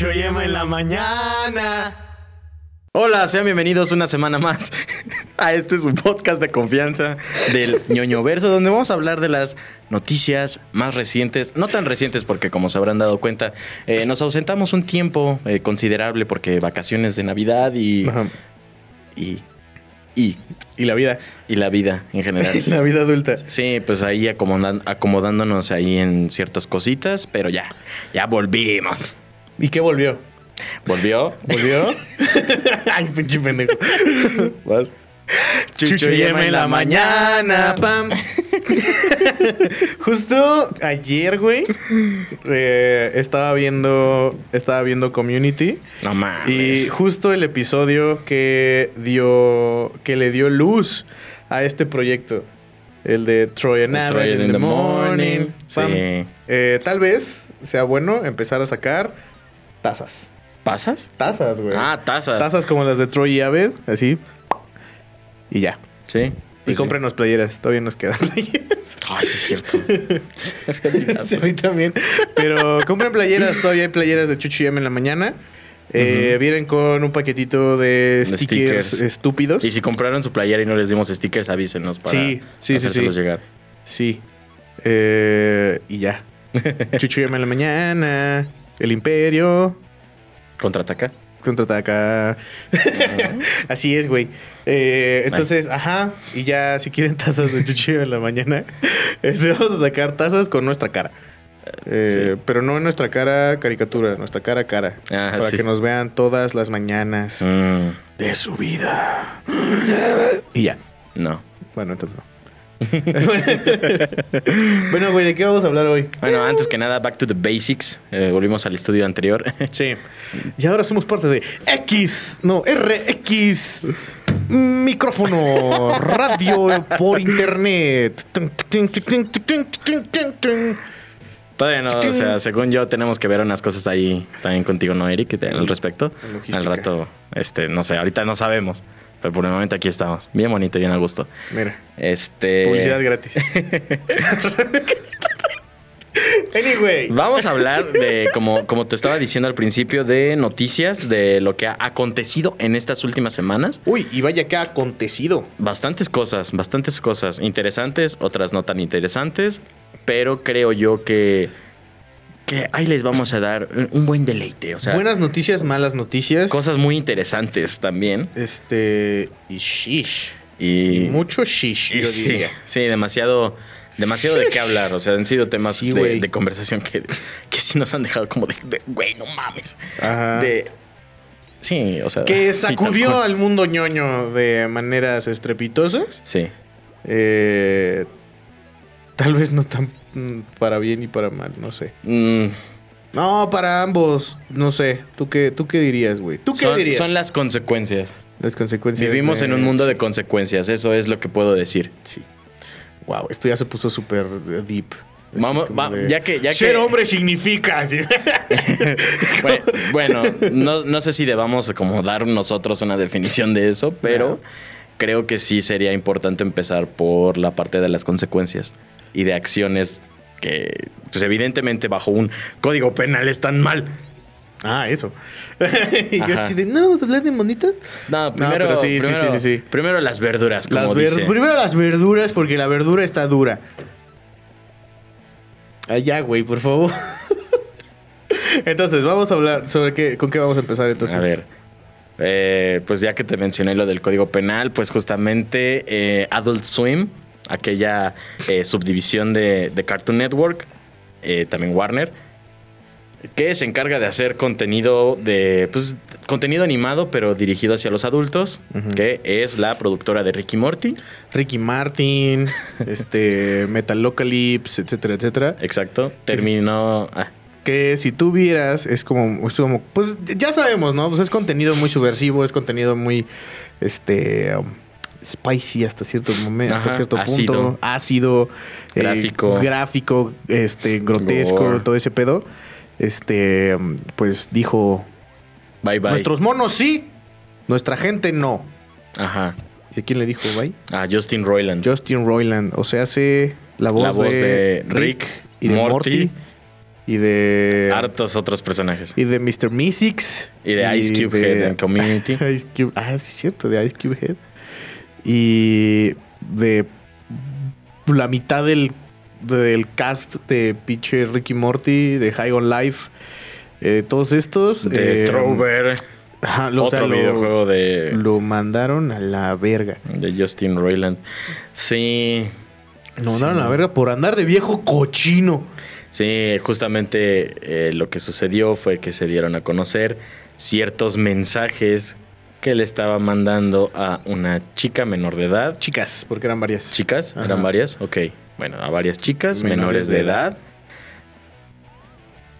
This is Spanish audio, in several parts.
Chucho y Emma en la mañana. Hola, sean bienvenidos una semana más a este su podcast de confianza del ñoño verso, donde vamos a hablar de las noticias más recientes, no tan recientes porque como se habrán dado cuenta, eh, nos ausentamos un tiempo eh, considerable porque vacaciones de Navidad y, y, y, Y la vida. y la vida en general. la vida adulta. Sí, pues ahí acomodándonos ahí en ciertas cositas, pero ya, ya volvimos. ¿Y qué volvió? ¿Volvió? ¿Volvió? Ay, pinche pendejo. Vas. Chucho y Emma en la mañana. Pam. Justo ayer, güey, eh, estaba viendo estaba viendo Community No mames. y justo el episodio que dio que le dio luz a este proyecto, el de Trojan Abbott Trojan in the morning. Pam. Sí. Eh, tal vez sea bueno empezar a sacar tazas. ¿Pasas? Tazas, güey. Ah, tazas. Tazas como las de Troy y Abed, así. Y ya. Sí. Y Pues sí. cómprenos playeras, todavía nos quedan playeras. Ay, sí es cierto. Sí, a mí también. Pero compren playeras, todavía hay playeras de Em en la mañana. Eh, Vienen con un paquetito de stickers, stickers. estúpidos. y si compraron su playera y no les dimos stickers, avísenos para Sí, sí, sí, llegar. Sí. Eh, y ya. Em en la mañana. El Imperio. Contraataca. Contraataca. Así es, güey. Eh, entonces, ajá. Y ya, si quieren tazas de chuchillo en la mañana, este, vamos a sacar tazas con nuestra cara. Eh, Sí. Pero no en nuestra cara caricatura, nuestra cara cara. Ah, para sí. que nos vean todas las mañanas Mm, de su vida. Y ya. no. Bueno, entonces no. bueno, güey, ¿de qué vamos a hablar hoy? Bueno, antes que nada, back to the basics. Eh, volvimos al estudio anterior. Sí. Y ahora somos parte de X, no, RX. Micrófono, radio por internet. Todavía no, o sea, según yo, tenemos que ver unas cosas ahí también contigo, ¿no, Eric? Al respecto. Logística. Al rato, este, no sé, ahorita no sabemos. Pero por el momento aquí estamos. Bien bonito, bien a gusto. Mira, Este. publicidad gratis. anyway. Vamos a hablar de, como, como te estaba diciendo al principio, de noticias de lo que ha acontecido en estas últimas semanas. Uy, y vaya que ha acontecido. Bastantes cosas, bastantes cosas interesantes, otras no tan interesantes, pero creo yo que, que ahí les vamos a dar un- buen deleite. O sea, Buenas noticias, malas noticias. cosas muy interesantes también. Este. Y shish. Y, Mucho shish, y yo sí, diría. sí, demasiado, demasiado de qué hablar. O sea, han sido temas Sí, de, conversación que, que sí nos han dejado como de, güey, no mames. Ajá. De, sí, o sea. que sacudió al mundo ñoño de maneras estrepitosas. Sí. Eh, tal vez no tan mm, para bien y para mal, no sé. Mm, No, para ambos, no sé. ¿Tú qué, tú qué dirías, güey? ¿Tú qué son, dirías? son las consecuencias. Las consecuencias. Vivimos de- en un mundo de consecuencias, eso es lo que puedo decir. Sí. Wow, esto ya se puso súper eh, deep. Vamos, va- de- ya que, ya Ser que, hombre significa. bueno, no, no sé si debamos como dar nosotros una definición de eso, pero creo que sí sería importante empezar por la parte de las consecuencias y de acciones que, pues evidentemente bajo un código penal están mal. ah, eso. y yo así de, no, vamos a hablar de monitas. No, primero, pero sí, sí, primero, sí, sí, sí. primero las verduras, como Las ver- dice. Primero las verduras, porque la verdura está dura. Allá, güey, por favor. Entonces, vamos a hablar sobre qué, con qué vamos a empezar entonces. A ver. Eh, pues ya que te mencioné lo del código penal, pues justamente eh, Adult Swim, aquella eh, subdivisión de, de Cartoon Network, también Warner, que se encarga de hacer contenido de, pues, contenido animado, pero dirigido hacia los adultos, que es la productora de Ricky Morty. Ricky Martin, este, Metalocalypse, etcétera, etcétera. Exacto. Terminó. ah, Que si tú vieras, es como, es como, pues ya sabemos, ¿no? Pues es contenido muy subversivo, es contenido muy, este, um, spicy hasta cierto momento, hasta cierto ácido. punto, ácido, eh, Gráfico. gráfico, este, grotesco, Gore. todo ese pedo. Este, um, pues dijo, bye bye. nuestros monos sí, nuestra gente no. Ajá. ¿Y a quién le dijo bye? A Justin Roiland. Justin Roiland, o sea, hace la voz, La voz de, de Rick, Rick, y de Morty. Morty. Y de. Hartos otros personajes. Y de Mr. Mystics. Y de Ice Cube Head en Community. Ice Cube, ah, sí, es cierto, de Ice Cube Head. Y de la mitad del, del cast de pinche Ricky Morty, de High on Life. eh, todos estos. De eh, Trover. Ajá, lo, o sea, Otro lo- videojuego de, Lo mandaron a la verga. de Justin Roiland. Sí. Lo Sí. mandaron a la verga por andar de viejo cochino. Sí, justamente eh, lo que sucedió fue que se dieron a conocer ciertos mensajes que le estaba mandando a una chica menor de edad. Chicas, porque eran varias. ¿Chicas? Ajá. ¿Eran varias? Ok. Bueno, a varias chicas menores, Menores de edad.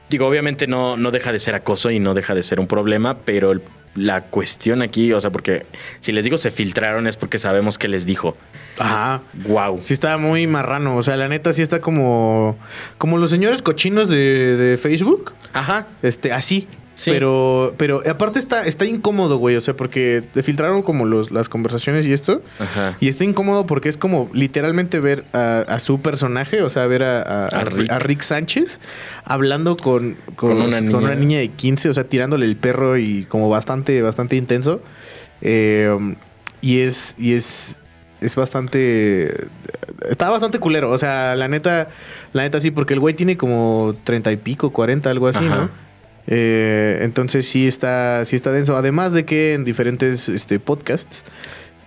Digo, obviamente no, no deja de ser acoso y no deja de ser un problema, pero el- la cuestión aquí, o sea, porque si les digo se filtraron es porque sabemos que les dijo. Ajá. Wow. Sí está muy marrano. O sea, la neta sí está como... Como los señores cochinos de, de Facebook. Ajá. Este, así. Sí. Pero, pero aparte está, está incómodo, güey. O sea, porque te filtraron como los, las conversaciones y esto. Ajá. Y está incómodo porque es como literalmente ver a, a su personaje, o sea, ver a, a- Rick. Sánchez hablando con, con, Con una con niña. una niña de 15, o sea, tirándole el perro y como bastante, bastante intenso. Eh, y es, y es, es bastante, está bastante culero. O sea, la neta, la neta sí, porque el güey tiene como 30 y pico, 40, algo así, Ajá. ¿no? Eh, entonces sí está, sí está denso. Además de que en diferentes este, podcasts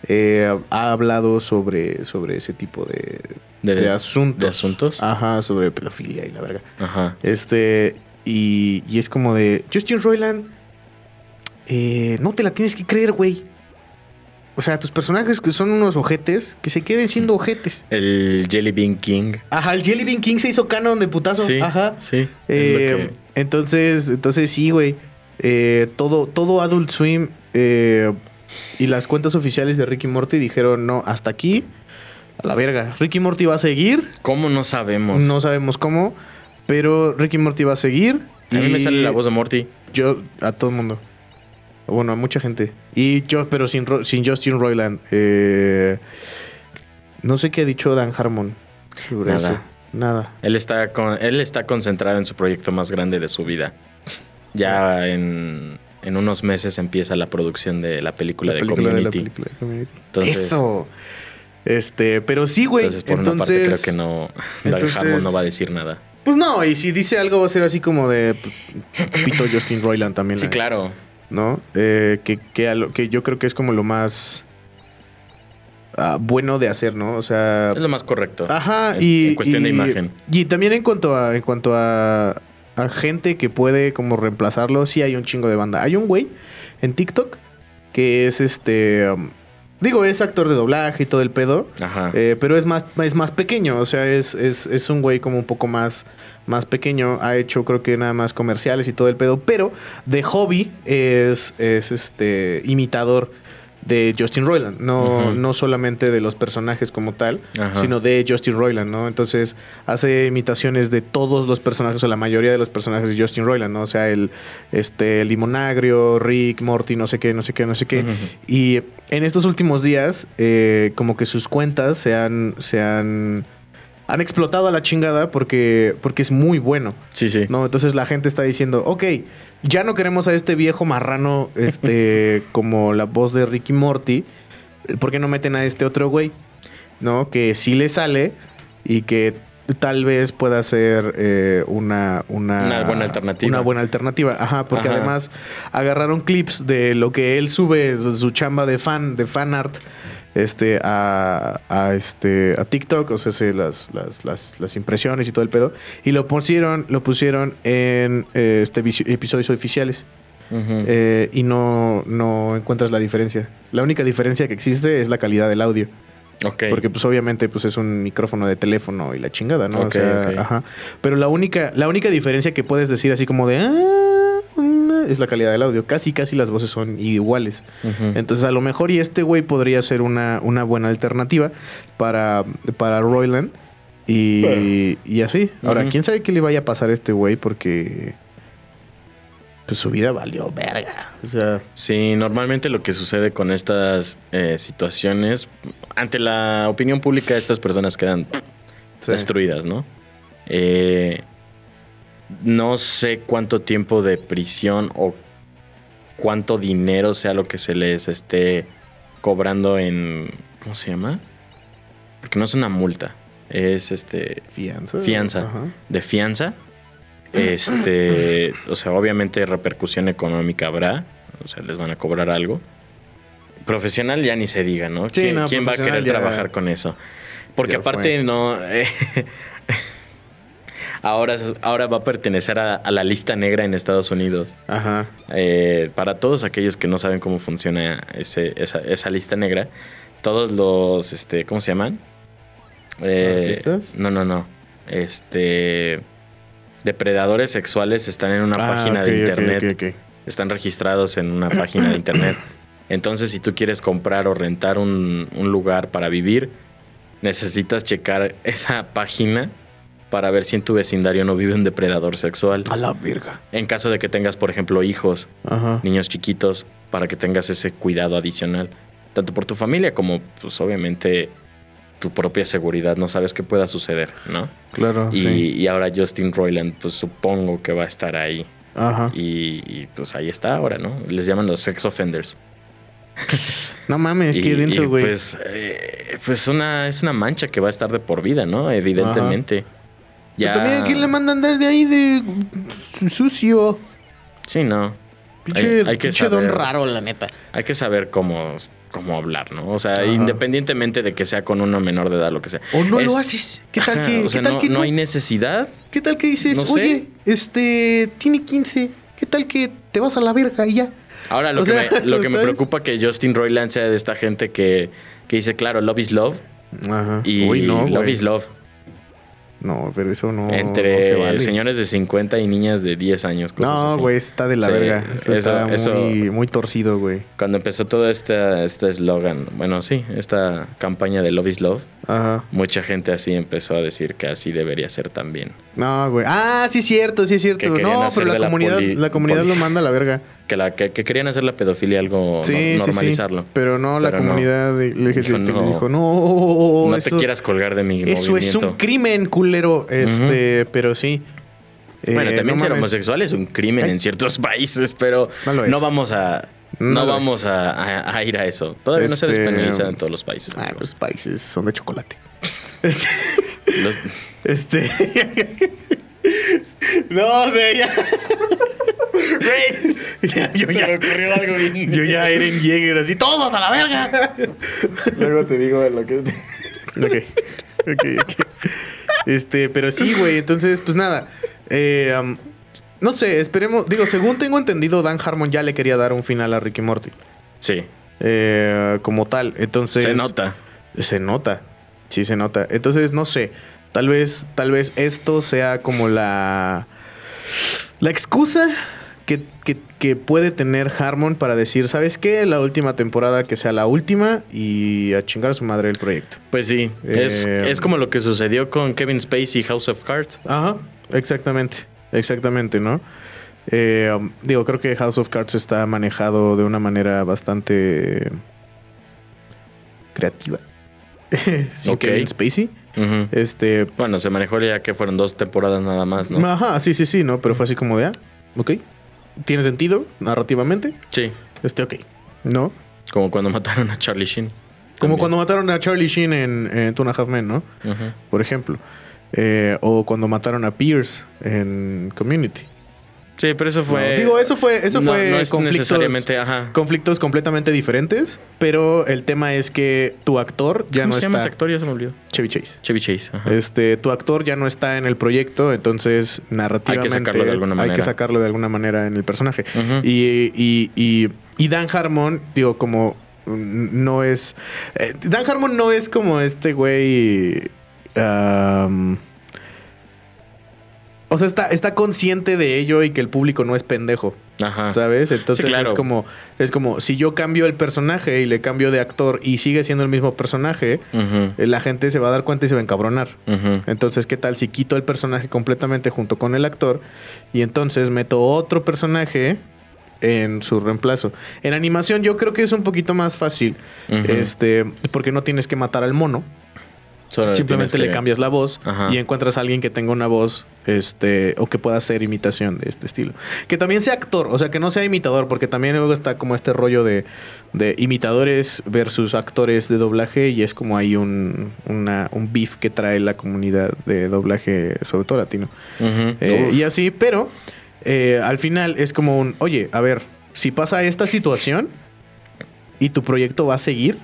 eh, ha hablado sobre, sobre ese tipo de, De- de asuntos. de asuntos. Ajá, sobre pedofilia y la verga. Ajá. Este, y, y es como de, Justin Roiland, eh, no te la tienes que creer, güey. O sea, tus personajes que son unos ojetes, que se queden siendo ojetes. El Jelly Bean King. Ajá, el Jelly Bean King se hizo canon de putazo. Sí. Ajá. Sí. Eh, que- entonces, entonces sí, güey. Eh, todo, todo Adult Swim eh, y las cuentas oficiales de Ricky Morty dijeron, no, hasta aquí, a la verga. Ricky Morty va a seguir, ¿Cómo no sabemos? no sabemos cómo, pero Ricky Morty va a seguir. A mí me sale la voz de Morty. Yo, a todo el mundo. Bueno, a mucha gente. Y yo, pero sin, sin Justin Roiland. Eh, no sé qué ha dicho Dan Harmon sobre Nada. eso. Nada. Él está, con, él está concentrado en su proyecto más grande de su vida. Ya en, en unos meses empieza la producción de la película, La de, película de la Community. película de Community. Entonces- Eso. Este, pero sí, güey. Entonces, por una parte, creo que no. Dan entonces- Harmon no va a decir nada. Pues no, y si dice algo va a ser así como de pues, Pito Justin Roiland también. Sí, la- claro. ¿No? Eh, que, que, a lo- que yo creo que es como lo más ah, bueno de hacer, ¿no? O sea. Es lo más correcto. Ajá, en, y. en cuestión de imagen. Y también en cuanto a. En cuanto a. a gente que puede como reemplazarlo, sí hay un chingo de banda. Hay un güey en TikTok que es este. um, digo, es actor de doblaje y todo el pedo. Ajá. Eh, pero es más, es más pequeño, o sea, es, es, es un güey como un poco más, más pequeño. Ha hecho, creo que nada más comerciales y todo el pedo, pero de hobby es, es este imitador de Justin Roiland. No, no solamente de los personajes como tal, Ajá. sino de Justin Roiland, ¿no? Entonces hace imitaciones de todos los personajes, o la mayoría de los personajes de Justin Roiland, ¿no? O sea, el este Limonagrio, Rick, Morty, no sé qué, no sé qué, no sé qué. Y en estos últimos días, eh, como que sus cuentas se han, se han, han explotado a la chingada porque, porque es muy bueno. sí, sí. ¿no? Entonces la gente está diciendo, ok, ya no queremos a este viejo marrano este, como la voz de Ricky Morty. ¿Por qué no meten a este otro güey? ¿No? Que sí le sale y que tal vez pueda ser eh, una, una, Una buena alternativa. Una buena alternativa, ajá, porque Ajá. además agarraron clips de lo que él sube, su su chamba de fan, de fan art, este, a, a, este, a TikTok, o sea, sí, las, las, las, las impresiones y todo el pedo, y lo pusieron, lo pusieron en eh, este episodios oficiales. Eh, y no, no encuentras la diferencia. La única diferencia que existe es la calidad del audio. Porque pues obviamente pues es un micrófono de teléfono y la chingada, ¿no? O sea, ajá. Pero la única, la única diferencia que puedes decir así como de "Ah, mm", es la calidad del audio. Casi, casi las voces son iguales. Entonces a lo mejor y este güey podría ser una, una buena alternativa para, para Royland. Y, y así. Ahora, quién sabe qué le vaya a pasar a este güey porque pues su vida valió verga. O sea, Sí, normalmente lo que sucede con estas eh, situaciones, ante la opinión pública, estas personas quedan sí. destruidas, ¿no? Eh, no sé cuánto tiempo de prisión o cuánto dinero sea lo que se les esté cobrando en. ¿Cómo se llama? Porque no es una multa. Es este. Fianza. Fianza. Ajá. De fianza. Este. o sea, obviamente repercusión económica habrá. O sea, les van a cobrar algo. Profesional ya ni se diga, ¿no? Sí, ¿Quién, no, quién va a querer ya- trabajar con eso? Porque ya aparte fue. no. eh, ahora, ahora va a pertenecer a, a la lista negra en Estados Unidos. Ajá. Eh, para todos aquellos que no saben cómo funciona ese- esa, esa lista negra, todos los, este, ¿cómo se llaman? Eh, ¿Artistas? No, no, no. Este, depredadores sexuales están en una Ah, página de internet. Están registrados en una página de internet. Entonces, si tú quieres comprar o rentar un, un lugar para vivir, necesitas checar esa página para ver si en tu vecindario no vive un depredador sexual. A la verga. En caso de que tengas, por ejemplo, hijos, Ajá. niños chiquitos, para que tengas ese cuidado adicional, tanto por tu familia como, pues obviamente, tu propia seguridad. No sabes qué pueda suceder, ¿no? Claro, y, sí. y ahora Justin Roiland, pues supongo que va a estar ahí. Ajá. Y, y, pues ahí está ahora, ¿no? Les llaman los sex offenders. No mames, qué denso, güey. Pues, eh, pues una, es una mancha que va a estar de por vida, ¿no? Evidentemente. Pero también, ¿quién le manda a andar de ahí de sucio? Sí, no. Pinche, Hay- hay que pinche don raro, la neta. Hay que saber cómo, cómo hablar, ¿no? O sea, Ajá. independientemente de que sea con uno menor de edad, lo que sea. O no Es- lo haces. ¿Qué tal Ajá, que, o sea, ¿qué tal no, que no no? hay necesidad. ¿Qué tal que dices, No sé. oye, este, tiene 15? ¿Qué tal que te vas a la verga y ya? Ahora, lo O que, sea, me, lo que preocupa que Justin Roiland sea de esta gente que, que dice, claro, love is love. Ajá. Y Uy, no, love is love. No, pero eso no, entre no se vale. señores de 50 y niñas de 10 años. Cosas No, así. güey, está de la Sí, verga. Eso, eso- está eso- muy, torcido, güey. Cuando empezó todo este este eslogan, bueno, sí, esta campaña de Love is Love, Ajá. mucha gente así empezó a decir que así debería ser también. No, güey. Ah, sí es cierto, sí es cierto. No, pero la la comunidad, la comunidad lo manda a la verga. Que, la, que, que querían hacer la pedofilia algo no- Sí, sí, sí. normalizarlo. Pero no, la Pero no. comunidad LGBT Dijo, les no. dijo, no, no eso, te quieras colgar de mi eso es movimiento. un crimen, culero. Este, pero sí. Bueno, Eh, también no ser mames. homosexual es un crimen Ay. en ciertos países, pero No es. vamos a No no, vamos es. a, a- a ir a eso. Todavía no se Este, despenaliza en todos los países. Ah, amigo. pues países son de chocolate. Este. Los- Este. no, güey, ya. Yo se ya. me ocurrió algo bien. Yo ya Eren Jäger, así, todos a la verga. Luego te digo lo que. Ok. Ok, ok. Este, pero sí, güey. Entonces, pues nada. Eh, um, no sé, esperemos. Digo, según tengo entendido, Dan Harmon ya le quería dar un final a Ricky Morty. Sí, Eh, como tal. Entonces. se nota. Se nota. Sí, se nota. Entonces, no sé. Tal vez, tal vez esto sea como la. La excusa que, que- que puede tener Harmon para decir, ¿sabes qué? La última temporada que sea la última y a chingar a su madre el proyecto. Pues sí, es, Eh, es como lo que sucedió con Kevin Spacey y House of Cards. Ajá, exactamente. Exactamente, ¿no? Eh, um, digo, creo que House of Cards está manejado de una manera bastante creativa. Sin Ok. Kevin Spacey. Este. Bueno, se manejó ya que fueron dos temporadas nada más, ¿no? Ajá, sí, sí, sí, ¿no? Pero fue así como de, ah, ok. Tiene sentido narrativamente. Sí, Este, ok. ¿No? como cuando mataron a Charlie Sheen. Como También. cuando mataron a Charlie Sheen en, en Two and a Half Men, ¿no? Por ejemplo. Eh, o cuando mataron a Pierce en Community. Sí, pero eso fue. No, Digo, eso fue, eso no- fue no es conflictos, necesariamente, ajá. conflictos completamente diferentes, pero el tema es que tu actor ya ¿Cómo no se llama está. ese actor? Ya se me olvidó. Chevy Chase. Chevy Chase. ajá. Este, tu actor ya no está en el proyecto, entonces narrativamente sacarlo de alguna hay que manera. sacarlo de alguna manera en el personaje. Y, y, y, y Dan Harmon, digo, como mm, no es. eh, Dan Harmon no es como este güey. O sea, está, está consciente de ello y que el público no es pendejo. Ajá. ¿Sabes? Entonces Sí, claro. es como es como si yo cambio el personaje y le cambio de actor y sigue siendo el mismo personaje, la gente se va a dar cuenta y se va a encabronar. Entonces, ¿qué tal si quito el personaje completamente junto con el actor y entonces meto otro personaje en su reemplazo? En animación yo creo que es un poquito más fácil, este, porque no tienes que matar al mono. Solo Simplemente le que- cambias la voz Ajá. y encuentras a alguien que tenga una voz este o que pueda hacer imitación de este estilo. Que también sea actor, o sea, que no sea imitador, porque también luego está como este rollo de, de imitadores versus actores de doblaje y es como hay un, una- un beef que trae la comunidad de doblaje, sobre todo latino. Eh, y así, pero eh, al final es como un, oye, a ver, si pasa esta situación y tu proyecto va a seguir,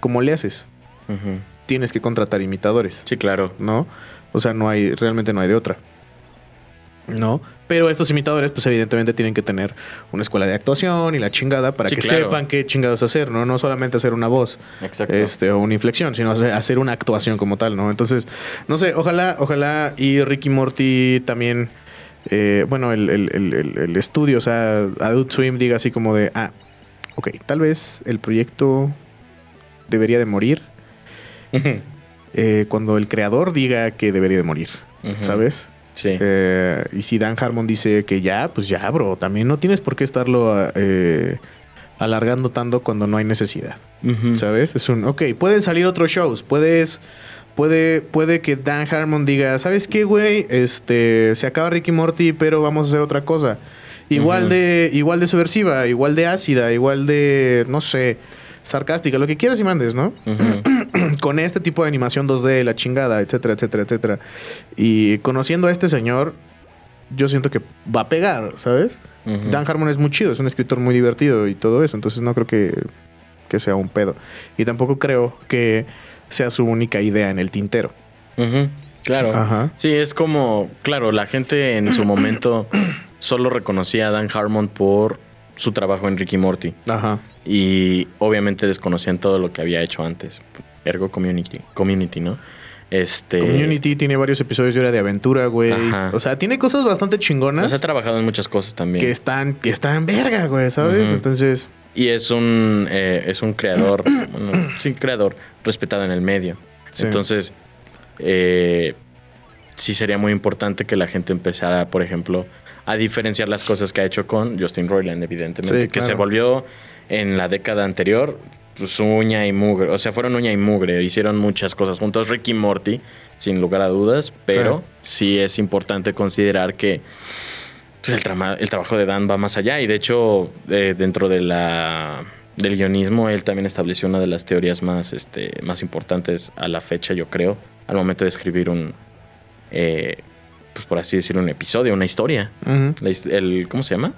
¿cómo le haces? ujú. Tienes que contratar imitadores. Sí, claro. ¿no? O sea, no hay, realmente no hay de otra. ¿No? Pero estos imitadores, pues evidentemente tienen que tener una escuela de actuación y la chingada para Sí, que claro. sepan qué chingados hacer, ¿no? No solamente hacer una voz Exacto. este, o una inflexión, sino hacer, una actuación como tal, ¿no? Entonces, no sé, ojalá, ojalá y Ricky Morty también, eh, bueno, el, el- el- el- el estudio, o sea, Adult Swim diga así como de, ah, ok, tal vez el proyecto debería de morir Eh, cuando el creador diga que debería de morir. ¿sabes? Sí. Eh, y si Dan Harmon dice que ya, pues ya, bro. También no tienes por qué estarlo eh, alargando tanto cuando no hay necesidad. ¿Sabes? Es un, ok, pueden salir otros shows. Puedes, puede, puede que Dan Harmon diga, ¿sabes qué, güey? Este, se acaba Ricky Morty, pero vamos a hacer otra cosa. Igual de, igual de subversiva, igual de ácida, igual de, no sé, sarcástica, lo que quieras y mandes, ¿no? Con este tipo de animación 2D, la chingada, etcétera, etcétera, etcétera. Y conociendo a este señor, yo siento que va a pegar, ¿sabes? Dan Harmon es muy chido, es un escritor muy divertido y todo eso, entonces no creo que, que sea un pedo. Y tampoco creo que sea su única idea en el tintero. Claro. Ajá. Sí, es como, claro, la gente en su momento solo reconocía a Dan Harmon por su trabajo en Ricky Morty Ajá. Y obviamente desconocían todo lo que había hecho antes. Ergo Community, Community, ¿no? Este Community tiene varios episodios de hora de aventura, güey. Ajá. O sea, tiene cosas bastante chingonas pues, ha trabajado en muchas cosas también. que están, que están verga, güey, ¿sabes? Entonces, Y es un, eh, es un creador, bueno, sí, creador respetado en el medio. Sí. Entonces, eh, sí sería muy importante que la gente empezara, por ejemplo, a diferenciar las cosas que ha hecho con Justin Roiland, evidentemente. Sí, Que se volvió en la década anterior pues, uña y mugre. O sea, fueron uña y mugre. Hicieron muchas cosas juntos. Ricky Morty, sin lugar a dudas. Pero sí, es importante considerar que pues, el, trabajo de Dan va más allá. Y de hecho, eh, dentro de la, del guionismo, él también estableció una de las teorías más, este, más importantes a la fecha, yo creo, al momento de escribir un, eh, pues por así decirlo, un episodio, una historia. el, ¿Cómo se llama?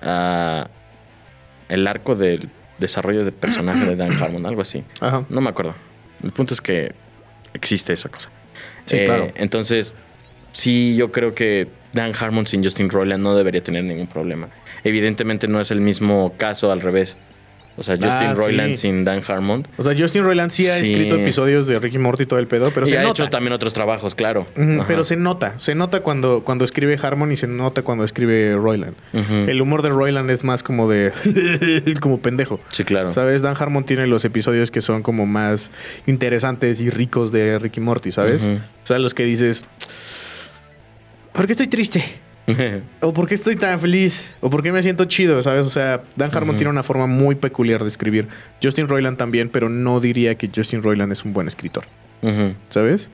Ah, el arco del desarrollo de personaje de Dan Harmon, algo así. Ajá. No me acuerdo. El punto es que existe esa cosa. Sí, Eh, claro. Entonces, sí, yo creo que Dan Harmon sin Justin Roiland no debería tener ningún problema. Evidentemente no es el mismo caso al revés. O sea, Justin Ah, Roiland sí. sin Dan Harmon. O sea, Justin Roiland sí ha escrito episodios de Ricky Morty y todo el pedo, pero y se ha nota. hecho también otros trabajos, claro. Pero se nota, se nota cuando, cuando escribe Harmon y se nota cuando escribe Roiland. El humor de Roiland es más como de. como pendejo. Sí, claro. ¿Sabes? Dan Harmon tiene los episodios que son como más interesantes y ricos de Ricky Morty, ¿sabes? O sea, los que dices. ¿Por qué estoy triste? ¿O por qué estoy tan feliz? ¿O por qué me siento chido? ¿Sabes? O sea, Dan Harmon tiene una forma muy peculiar de escribir. Justin Roiland también, pero no diría que Justin Roiland es un buen escritor. ¿Sabes?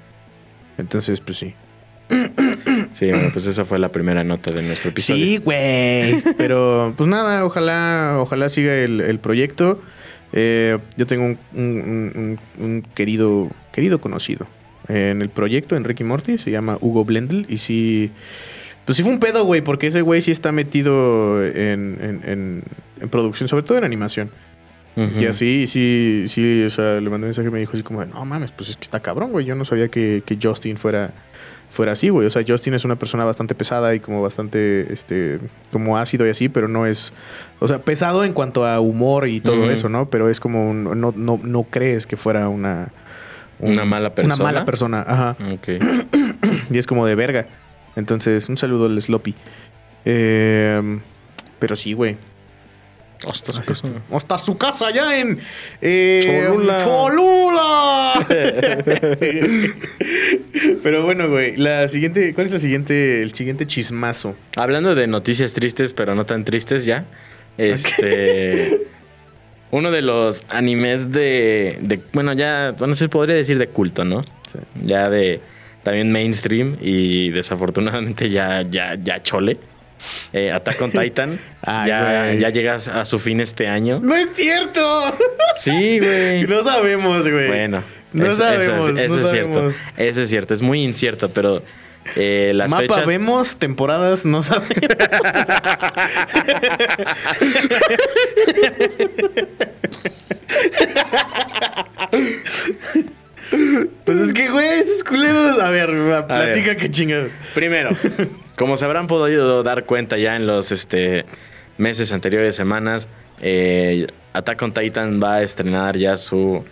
Entonces, pues sí. Sí, bueno, pues esa fue la primera nota de nuestro episodio. Sí, güey. Pero, pues nada, ojalá, ojalá siga el, el proyecto. Eh, yo tengo un, un- un- un querido, querido conocido en el proyecto, en Ricky Morty, se llama Hugo Blendl. Y sí, pues sí fue un pedo, güey, porque ese güey sí está metido en, en- en- en producción, sobre todo en animación. Y así, sí, sí, o sea, le mandé un mensaje y me dijo así como, no mames, pues es que está cabrón, güey. Yo no sabía que, que Justin fuera, fuera así, güey. O sea, Justin es una persona bastante pesada y como bastante, este, como ácido y así, pero no es, o sea, pesado en cuanto a humor y todo eso, ¿no? Pero es como, un- no, no, no crees que fuera una... un- Una mala persona. Una mala persona, ajá. Ok. Y es como de verga. Entonces, un saludo al Sloppy. Eh, pero sí, güey. Así pues, es. Hasta su casa allá en eh, Cholula. Cholula. Pero bueno, güey, la siguiente, ¿cuál es la siguiente, el siguiente chismazo? Hablando de noticias tristes, pero no tan tristes ya. Este. uno de los animes de, de- bueno, ya, bueno, se podría decir de culto, ¿no? Sí. Ya de también mainstream y desafortunadamente ya, ya, ya chole. Eh, Attack on Titan Ay, ya, ya llega a su fin este año. ¡No es cierto! Sí, güey. No sabemos, güey. Bueno, no sabemos. es, eso no es cierto. Eso es cierto. Es muy incierto, pero eh, las Mapa fechas. vemos, temporadas no sabemos. pues es que, güey, esos culeros. A ver, platica ver. qué chingados. Primero, como se habrán podido dar cuenta ya en los este, meses anteriores, semanas, eh, Attack on Titan va a estrenar ya su.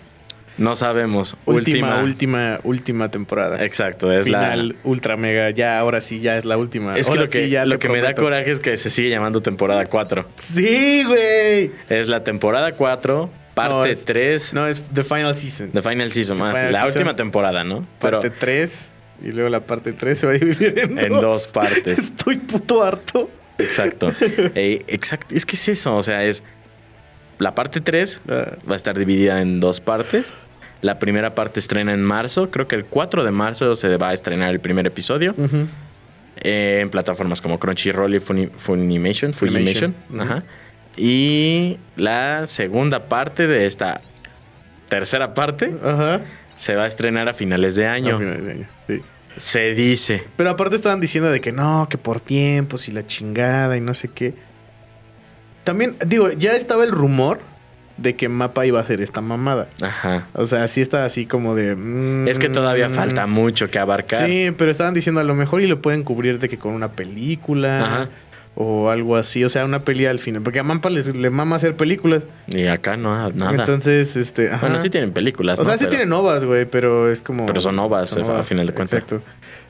No sabemos. Última, Última. última, última temporada. Exacto, es Final, la. ultra mega. Ya, ahora sí, ya es la última. Es que Ahora lo que, sí, ya lo que me da coraje es que se sigue llamando temporada 4. Sí, güey. Es la temporada 4, parte No, es- 3 No, es The Final Season. The Final Season. Más, la Season. última temporada, ¿no? Pero parte 3 y luego la parte 3 se va a dividir en, en dos partes. Estoy puto harto. Exacto. Eh, exacto. Es que es eso. O sea, es. La parte 3 Ah, va a estar dividida en dos partes. La primera parte estrena en marzo. Creo que el 4 de marzo se va a estrenar el primer episodio. eh, en plataformas como Crunchyroll y Funi- Funimation. Funimation. Funimation. Ajá. Y la segunda parte de esta tercera parte Ajá. se va a estrenar a finales de año. A finales de año, sí. Se dice. Pero aparte estaban diciendo de que no, que por tiempos y la chingada y no sé qué. También, digo, ya estaba el rumor de que Mapa iba a hacer esta mamada. Ajá. O sea, sí está así como de... mm, Es que todavía falta mucho que abarcar. Sí, pero estaban diciendo a lo mejor y lo pueden cubrir de que con una película Ajá. O algo así. O sea, una peli al final. Porque a les- le mama hacer películas. Y acá no, nada. Entonces, este... ajá. Bueno, sí tienen películas. O sea, sí Pero- tienen ovas, güey, pero es como... Pero son ovas, son a final de cuentas. Exacto.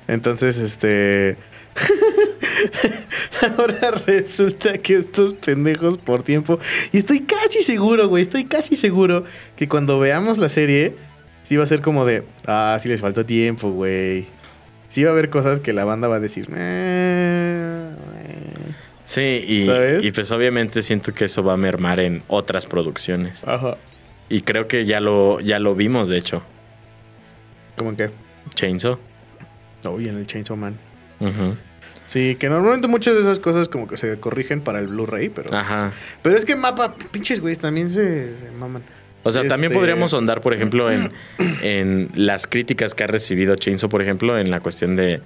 Entonces, este... Ahora resulta que estos pendejos por tiempo... Y estoy casi seguro, güey, estoy casi seguro que cuando veamos la serie, sí va a ser como de... Ah, sí les falta tiempo, güey. Sí va a haber cosas que la banda va a decir... "Eh, eh". Sí, y, ¿Sabes? y pues obviamente siento que eso va a mermar en otras producciones. Ajá. Y creo que ya lo, ya lo vimos, de hecho. ¿Cómo que? Chainsaw. Uy, en el Chainsaw Man. Ujú. Sí, que normalmente muchas de esas cosas como que se corrigen para el Blu-ray, pero... Ajá. Pero es que mapa, pinches güeyes, también se, se maman. O sea, también Este- podríamos ahondar, por ejemplo, en, en las críticas que ha recibido Chainsaw, por ejemplo, en la cuestión de,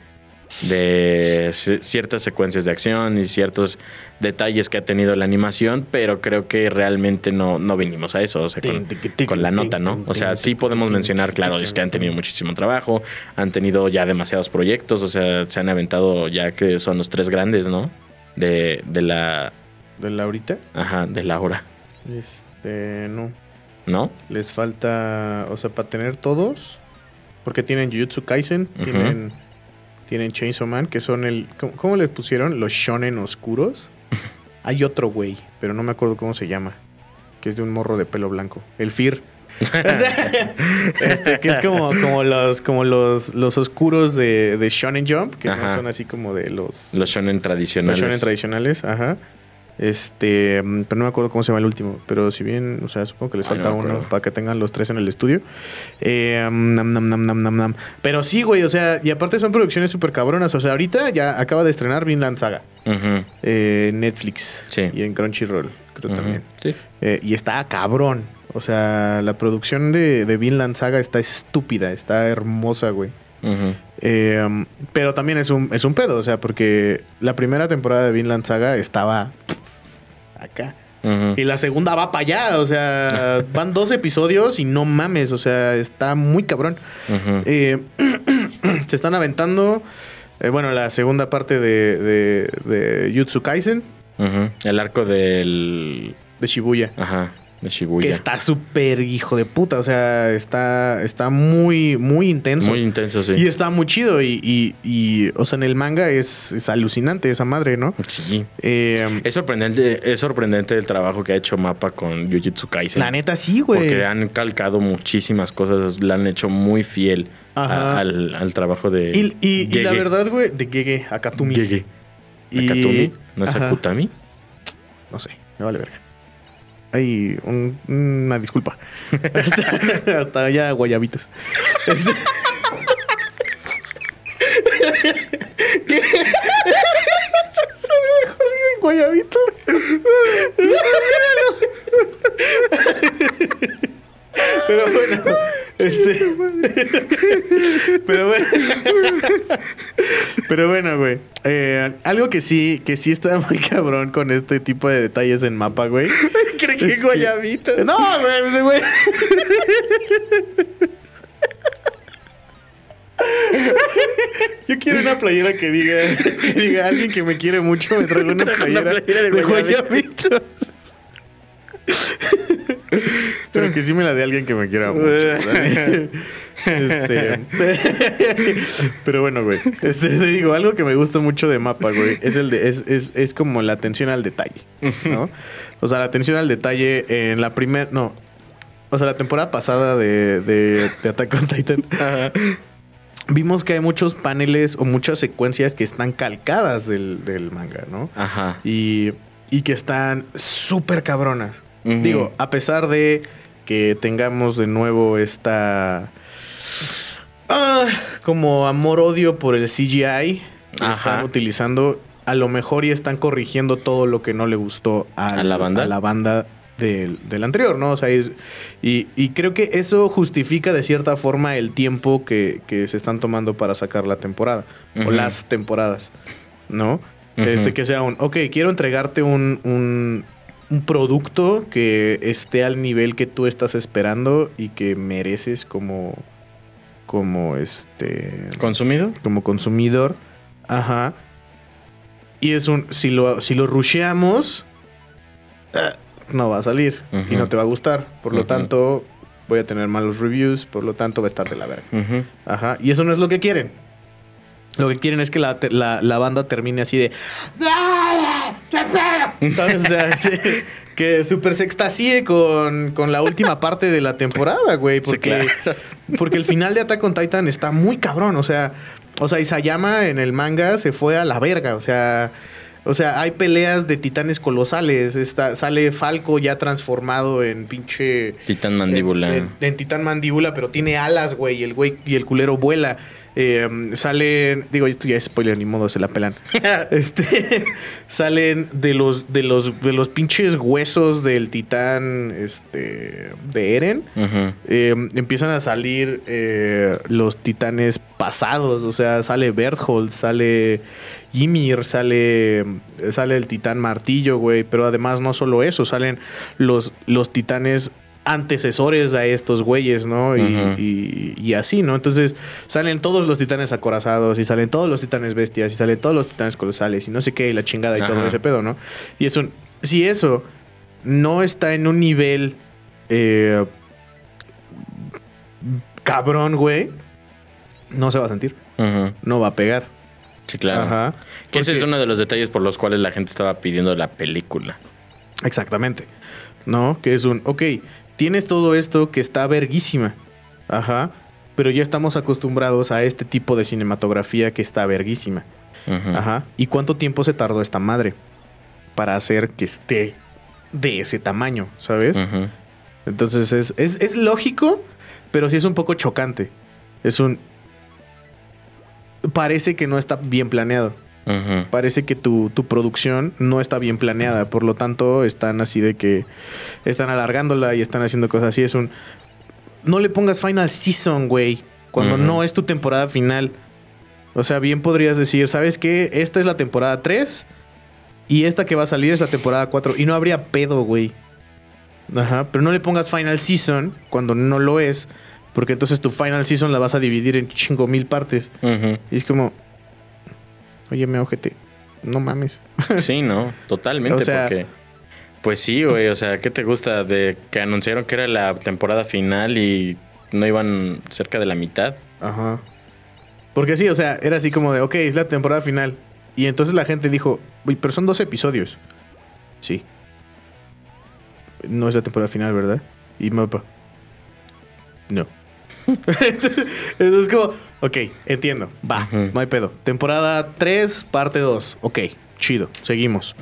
de ci- ciertas secuencias de acción y ciertos detalles que ha tenido la animación, pero creo que realmente no, no venimos a eso, o sea, con, con la nota, ¿no? O sea, sí podemos mencionar, claro, es que han tenido muchísimo trabajo, han tenido ya demasiados proyectos, o sea, se han aventado ya que son los tres grandes, ¿no? De, de la... ¿De la ahorita? Ajá, de la hora, Este, no. ¿no? Les falta, o sea, para tener todos, porque tienen Jujutsu Kaisen, tienen, tienen Chainsaw Man, que son el, ¿cómo, cómo le pusieron? Los shonen oscuros. Hay otro güey, pero no me acuerdo cómo se llama, que es de un morro de pelo blanco. El Fir. este, que es como, como los, como los, los oscuros de, de Shonen Jump, que no son así como de los, Los shonen los tradicionales. shonen tradicionales, ajá. Este, pero no me acuerdo cómo se llama el último. Pero si bien, o sea, supongo que les Ay, no falta uno para que tengan los tres en el estudio. Eh, mm, nam, nam, nam, nam, nam, nam. Pero sí, güey, o sea, y aparte son producciones súper cabronas. O sea, ahorita ya acaba de estrenar Vinland Saga. Eh, Netflix. Sí. Y en Crunchyroll, creo también. Sí. Eh, y está cabrón. O sea, la producción de, de Vinland Saga está estúpida, está hermosa, güey. Eh, pero también es un, es un pedo, o sea, porque la primera temporada de Vinland Saga estaba pff, acá. Y la segunda va para allá, o sea, van dos episodios y no mames, o sea, está muy cabrón. Eh, se están aventando, eh, bueno, la segunda parte de, de, de Jutsu Kaisen. El arco del. de Shibuya. Ajá. De Shibuya. Que está súper hijo de puta, o sea, está, está muy, muy intenso. Muy intenso, sí. Y está muy chido y, y, y, o sea, en el manga es, es alucinante esa madre, ¿no? Sí. Eh, Es sorprendente, es sorprendente el trabajo que ha hecho Mapa con Jujutsu Kaisen. la neta sí, güey. Porque han calcado muchísimas cosas, la han hecho muy fiel a- al, al trabajo de. Y, y- y la verdad, güey, de Gege, Akatumi. Gege. Akatumi, ¿no es Ajá. Akutami? No sé, me vale verga. Hay un- una disculpa. hasta, hasta allá, guayabitos. Este- ¿Qué? Guayabitos. Pero bueno, este. Pero bueno. Pero bueno, güey. Eh, algo que sí, que sí está muy cabrón con este tipo de detalles en mapa, güey. Creo que guayabitos. No, güey, ese güey. Yo quiero una playera que diga, que diga alguien que me quiere mucho, me traigo una Traigo una playera, playera de de guayabitos". Pero que sí me la dé alguien que me quiera mucho. Este, pero bueno, güey. Este, te digo, algo que me gusta mucho de mapa, güey, es el de, es, es, es como la atención al detalle. ¿no? O sea, la atención al detalle en la primera. No. O sea, la temporada pasada de, de, de Attack on Titan. Vimos que hay muchos paneles o muchas secuencias que están calcadas del, del manga, ¿no? Ajá. y, y que están súper cabronas. Digo, a pesar de que tengamos de nuevo esta... ah, como amor-odio por el CGI que Ajá. están utilizando, a lo mejor y están corrigiendo todo lo que no le gustó al- ¿A la banda? a la banda del, del anterior, ¿no? O sea, es- y, y creo que eso justifica de cierta forma el tiempo que, que se están tomando para sacar la temporada o las temporadas, ¿no? Este que sea un, ok, quiero entregarte un, un, un producto que esté al nivel que tú estás esperando y que mereces como, como este, ¿Consumido? como consumidor. Ajá. Y es un, si lo, si lo rusheamos, eh, no va a salir y no te va a gustar. Por lo tanto, voy a tener malos reviews, por lo tanto va a estar de la verga. Ajá. Y eso no es lo que quieren. Lo que quieren es que la, la- la banda termine así de. ¿Sabes? O sea, sí, que súper se extasie con, con la última parte de la temporada, güey. Sí, Porque, porque el final de Attack on Titan está muy cabrón. O sea, o sea, Isayama en el manga se fue a la verga. O sea. O sea, hay peleas de titanes colosales. Está, sale Falco ya transformado en pinche. Titán mandíbula. En, en- en titán mandíbula, pero tiene alas, güey. Y el güey y el culero vuela. Eh, salen. Digo, esto ya es spoiler, ni modo, se la pelan. este. salen de los, de los. de los pinches huesos del titán. Este. de Eren. Eh, empiezan a salir eh, los titanes pasados. O sea, sale Berthold, sale Ymir, sale, sale el titán martillo, güey. Pero además no solo eso, salen los, los titanes antecesores a estos güeyes, ¿no? Y, y- y así, ¿no? Entonces salen todos los titanes acorazados y salen todos los titanes bestias y salen todos los titanes colosales y no sé qué, y la chingada y todo ese pedo, ¿no? Y es un... Si eso no está en un nivel... eh, cabrón, güey, no se va a sentir. No va a pegar. Sí, claro. Ajá. Que ese es uno de los detalles por los cuales la gente estaba pidiendo la película. Exactamente. ¿No? Que es un, ok, tienes todo esto que está verguísima. Ajá. Pero ya estamos acostumbrados a este tipo de cinematografía que está verguísima. Ajá. ¿Y cuánto tiempo se tardó esta madre para hacer que esté de ese tamaño, ¿sabes? Entonces es, es, es lógico, pero sí es un poco chocante. Es un... Parece que no está bien planeado. Parece que tu, tu producción no está bien planeada. Por lo tanto, están así de que están alargándola y están haciendo cosas así. Es un... No le pongas final season, güey. Cuando no es tu temporada final. O sea, bien podrías decir, ¿sabes qué? Esta es la temporada 3 y esta que va a salir es la temporada 4. Y no habría pedo, güey. Ajá, pero no le pongas final season cuando no lo es. Porque entonces tu final season la vas a dividir en chingo mil partes. Y es como... Oye, me ojete. No mames. Sí, no, totalmente, O sea- porque... Pues sí, güey, o sea, ¿qué te gusta de que anunciaron que era la temporada final y no iban cerca de la mitad? Ajá. Porque sí, o sea, era así como de, ok, es la temporada final. Y entonces la gente dijo, uy, pero son dos episodios. Sí. No es la temporada final, ¿verdad? Y mapa. No. entonces es como, ok, entiendo, va, Ujú. no hay pedo. Temporada 3, parte 2. Ok, chido, seguimos.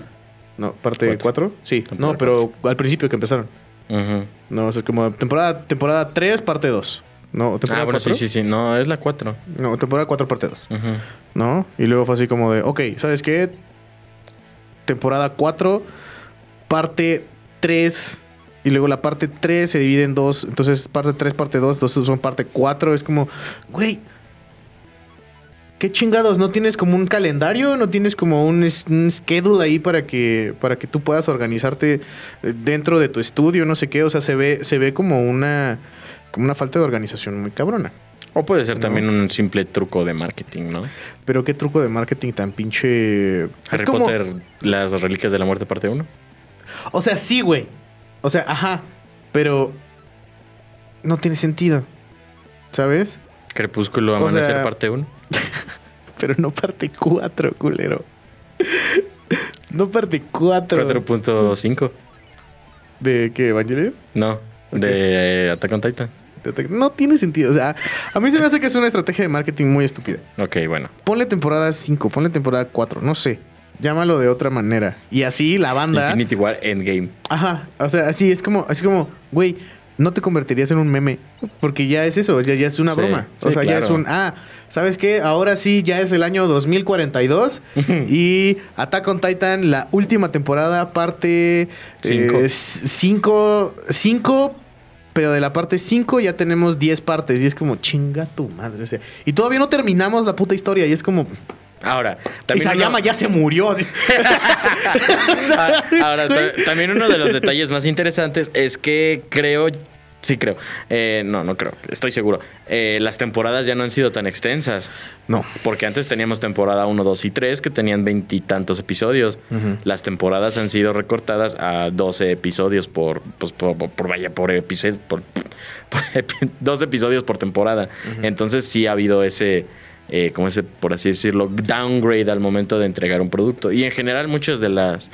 No, parte Cuatro. 4. Sí, Temporada no, pero al principio que empezaron. Ujú. No, o sea, es como temporada, temporada 3, parte 2. No, temporada Ah, bueno, sí, 4? sí, sí. No, es la 4. No, temporada 4, parte 2. ¿No? Y luego fue así como de, ok, ¿sabes qué? Temporada 4, parte 3. Y luego la parte 3 se divide en dos. Entonces, parte 3, parte 2, entonces son parte 4. Es como, güey. ¿Qué chingados? ¿No tienes como un calendario? ¿No tienes como un, schedule ahí para que, para que tú puedas organizarte eh, dentro de tu estudio? No sé qué. O sea, se ve, se ve como una, como una falta de organización muy cabrona. O puede ser No. también un simple truco de marketing, ¿no? Pero qué truco de marketing tan pinche. Harry como- Potter, las reliquias de la muerte, parte 1. O sea, sí, güey. O sea, ajá. Pero no tiene sentido. ¿Sabes? Crepúsculo, O amanecer, sea- parte 1. Pero no parte 4, culero. No parte 4. 4.5. ¿De qué, Evangelion? No, de Attack on Titan. No tiene sentido. O sea, a mí se me hace que es una estrategia de marketing muy estúpida. Ok, bueno. Ponle temporada 5, ponle temporada 4, no sé. Llámalo de otra manera. Y así la banda. Infinity War Endgame. Ajá, o sea, así es como, así como, güey, no te convertirías en un meme, porque ya es eso, ya, ya es una Sí, broma. o sí, sea, ya es un, ah, ¿sabes qué? Ahora sí, ya es el año 2042 y Attack on Titan, la última temporada, parte Cinco. 5, 5, pero de la parte 5 ya tenemos 10 partes y es como, chinga tu madre, o sea, y todavía no terminamos la puta historia y es como, Ahora, también Sayama uno- ya se murió. Ah, Ahora, también uno de los detalles más interesantes es que creo, sí creo, eh, no, no creo, estoy seguro, eh, las temporadas ya no han sido tan extensas. No. Porque antes teníamos temporada 1, 2 y 3 que tenían veintitantos episodios. Las temporadas han sido recortadas a 12 episodios por, pues, por, por- por- vaya, por episodio, por, por epi- 12 episodios por temporada. Entonces sí ha habido ese, eh, como ese, por así decirlo, downgrade al momento de entregar un producto. Y en general muchas de las,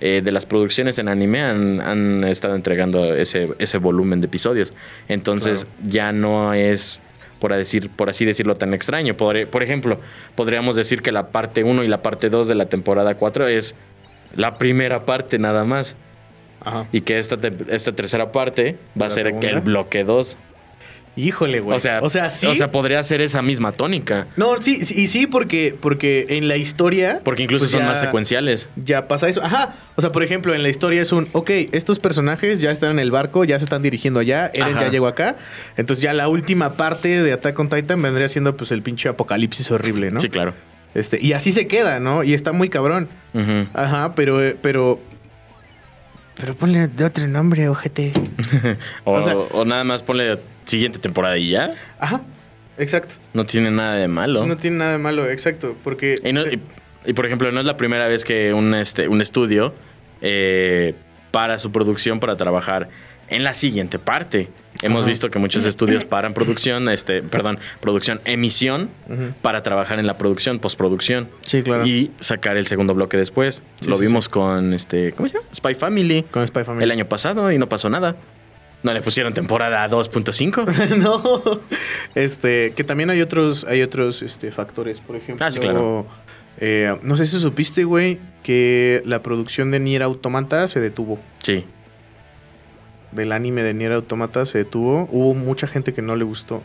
eh, de las producciones en anime han, han estado entregando ese, ese volumen de episodios. Entonces ya no es por, decir, por así decirlo, tan extraño. Por, por ejemplo, podríamos decir que la parte 1 y la parte 2 de la temporada 4 es la primera parte nada más. Ajá. Y que esta, esta tercera parte va a ¿La ser segunda? el bloque 2. Híjole, güey. O sea, o sea, sí. O sea, podría ser esa misma tónica. No, sí, sí, y sí, porque, porque en la historia. Porque incluso pues son ya- más secuenciales. Ya pasa eso. Ajá. O sea, por ejemplo, en la historia es un, ok, estos personajes ya están en el barco, ya se están dirigiendo allá, Eren Ajá. ya llegó acá. Entonces ya la última parte de Attack on Titan vendría siendo pues el pinche apocalipsis horrible, ¿no? Sí, claro. Este, y así se queda, ¿no? Y está muy cabrón. Ujú. Ajá, pero, pero. Pero ponle de otro nombre, ojete. O, O sea- o nada más ponle siguiente temporada y ya. Ajá. Exacto. No tiene nada de malo. No tiene nada de malo, exacto. Porque. Y, no- y- y, por ejemplo, no es la primera vez que un, este, un estudio eh, para su producción para trabajar en la siguiente parte. Hemos Ajá. visto que muchos estudios paran producción, este, perdón, producción, emisión, para trabajar en la producción, postproducción. Sí, claro. Y sacar el segundo bloque después. Sí, Lo sí, vimos con este, ¿cómo se llama? Spy Family. Con Spy Family. El año pasado y no pasó nada. No le pusieron temporada 2.5. no. Este, que también hay otros, hay otros este, factores. Por ejemplo, Ah, sí, claro. eh, no sé si supiste, güey, que la producción de Nier Automata se detuvo. Sí. Del anime de Nier Automata se detuvo. Hubo mucha gente que no le gustó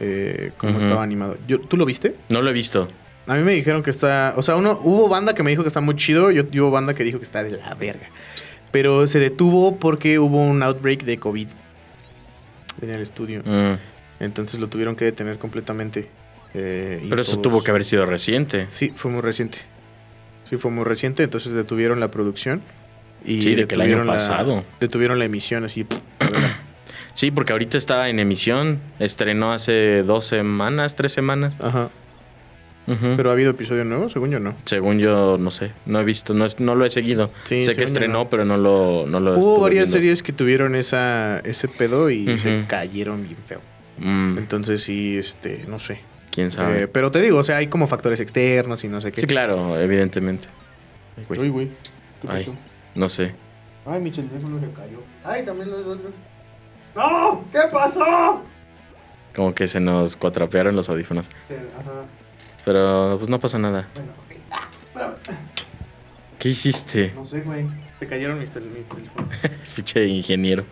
eh, cómo estaba animado. Yo- ¿Tú lo viste? No lo he visto. A mí me dijeron que está. O sea, uno, hubo banda que me dijo que está muy chido. Yo hubo banda que dijo que está de la verga. Pero se detuvo porque hubo un outbreak de COVID en el estudio. Mm. Entonces lo tuvieron que detener completamente. eh, Pero eso todos- tuvo que haber sido reciente. Sí, fue muy reciente. Sí, fue muy reciente. Entonces detuvieron la producción. Y Sí, de que el año la- pasado. Detuvieron la emisión así. Sí, porque ahorita está en emisión. Estrenó hace dos semanas, tres semanas. Ajá. Pero ha habido episodio nuevo, según yo no. Según yo, no sé. No he visto, no, lo he seguido. Sí, sé que estrenó, no. pero no lo, no lo Hubo varias viendo. series que tuvieron esa, ese pedo y se cayeron bien feo. Mm, Entonces sí, este, no sé. ¿Quién sabe? Eh, pero te digo, o sea, hay como factores externos y no sé qué. sí, claro, evidentemente. Ay, güey. Uy, güey. ¿Qué Ay, pasó? No sé. Ay, mi teléfono se cayó. Ay, también los otros. ¡No! ¿Qué pasó? Como que se nos cuatrapearon los audífonos. Ajá. Pero pues no pasa nada. Bueno, ok. Ah, espérame. ¿Qué hiciste? No sé, güey. Se cayeron mis, tel- mis teléfonos. Fiche ingeniero.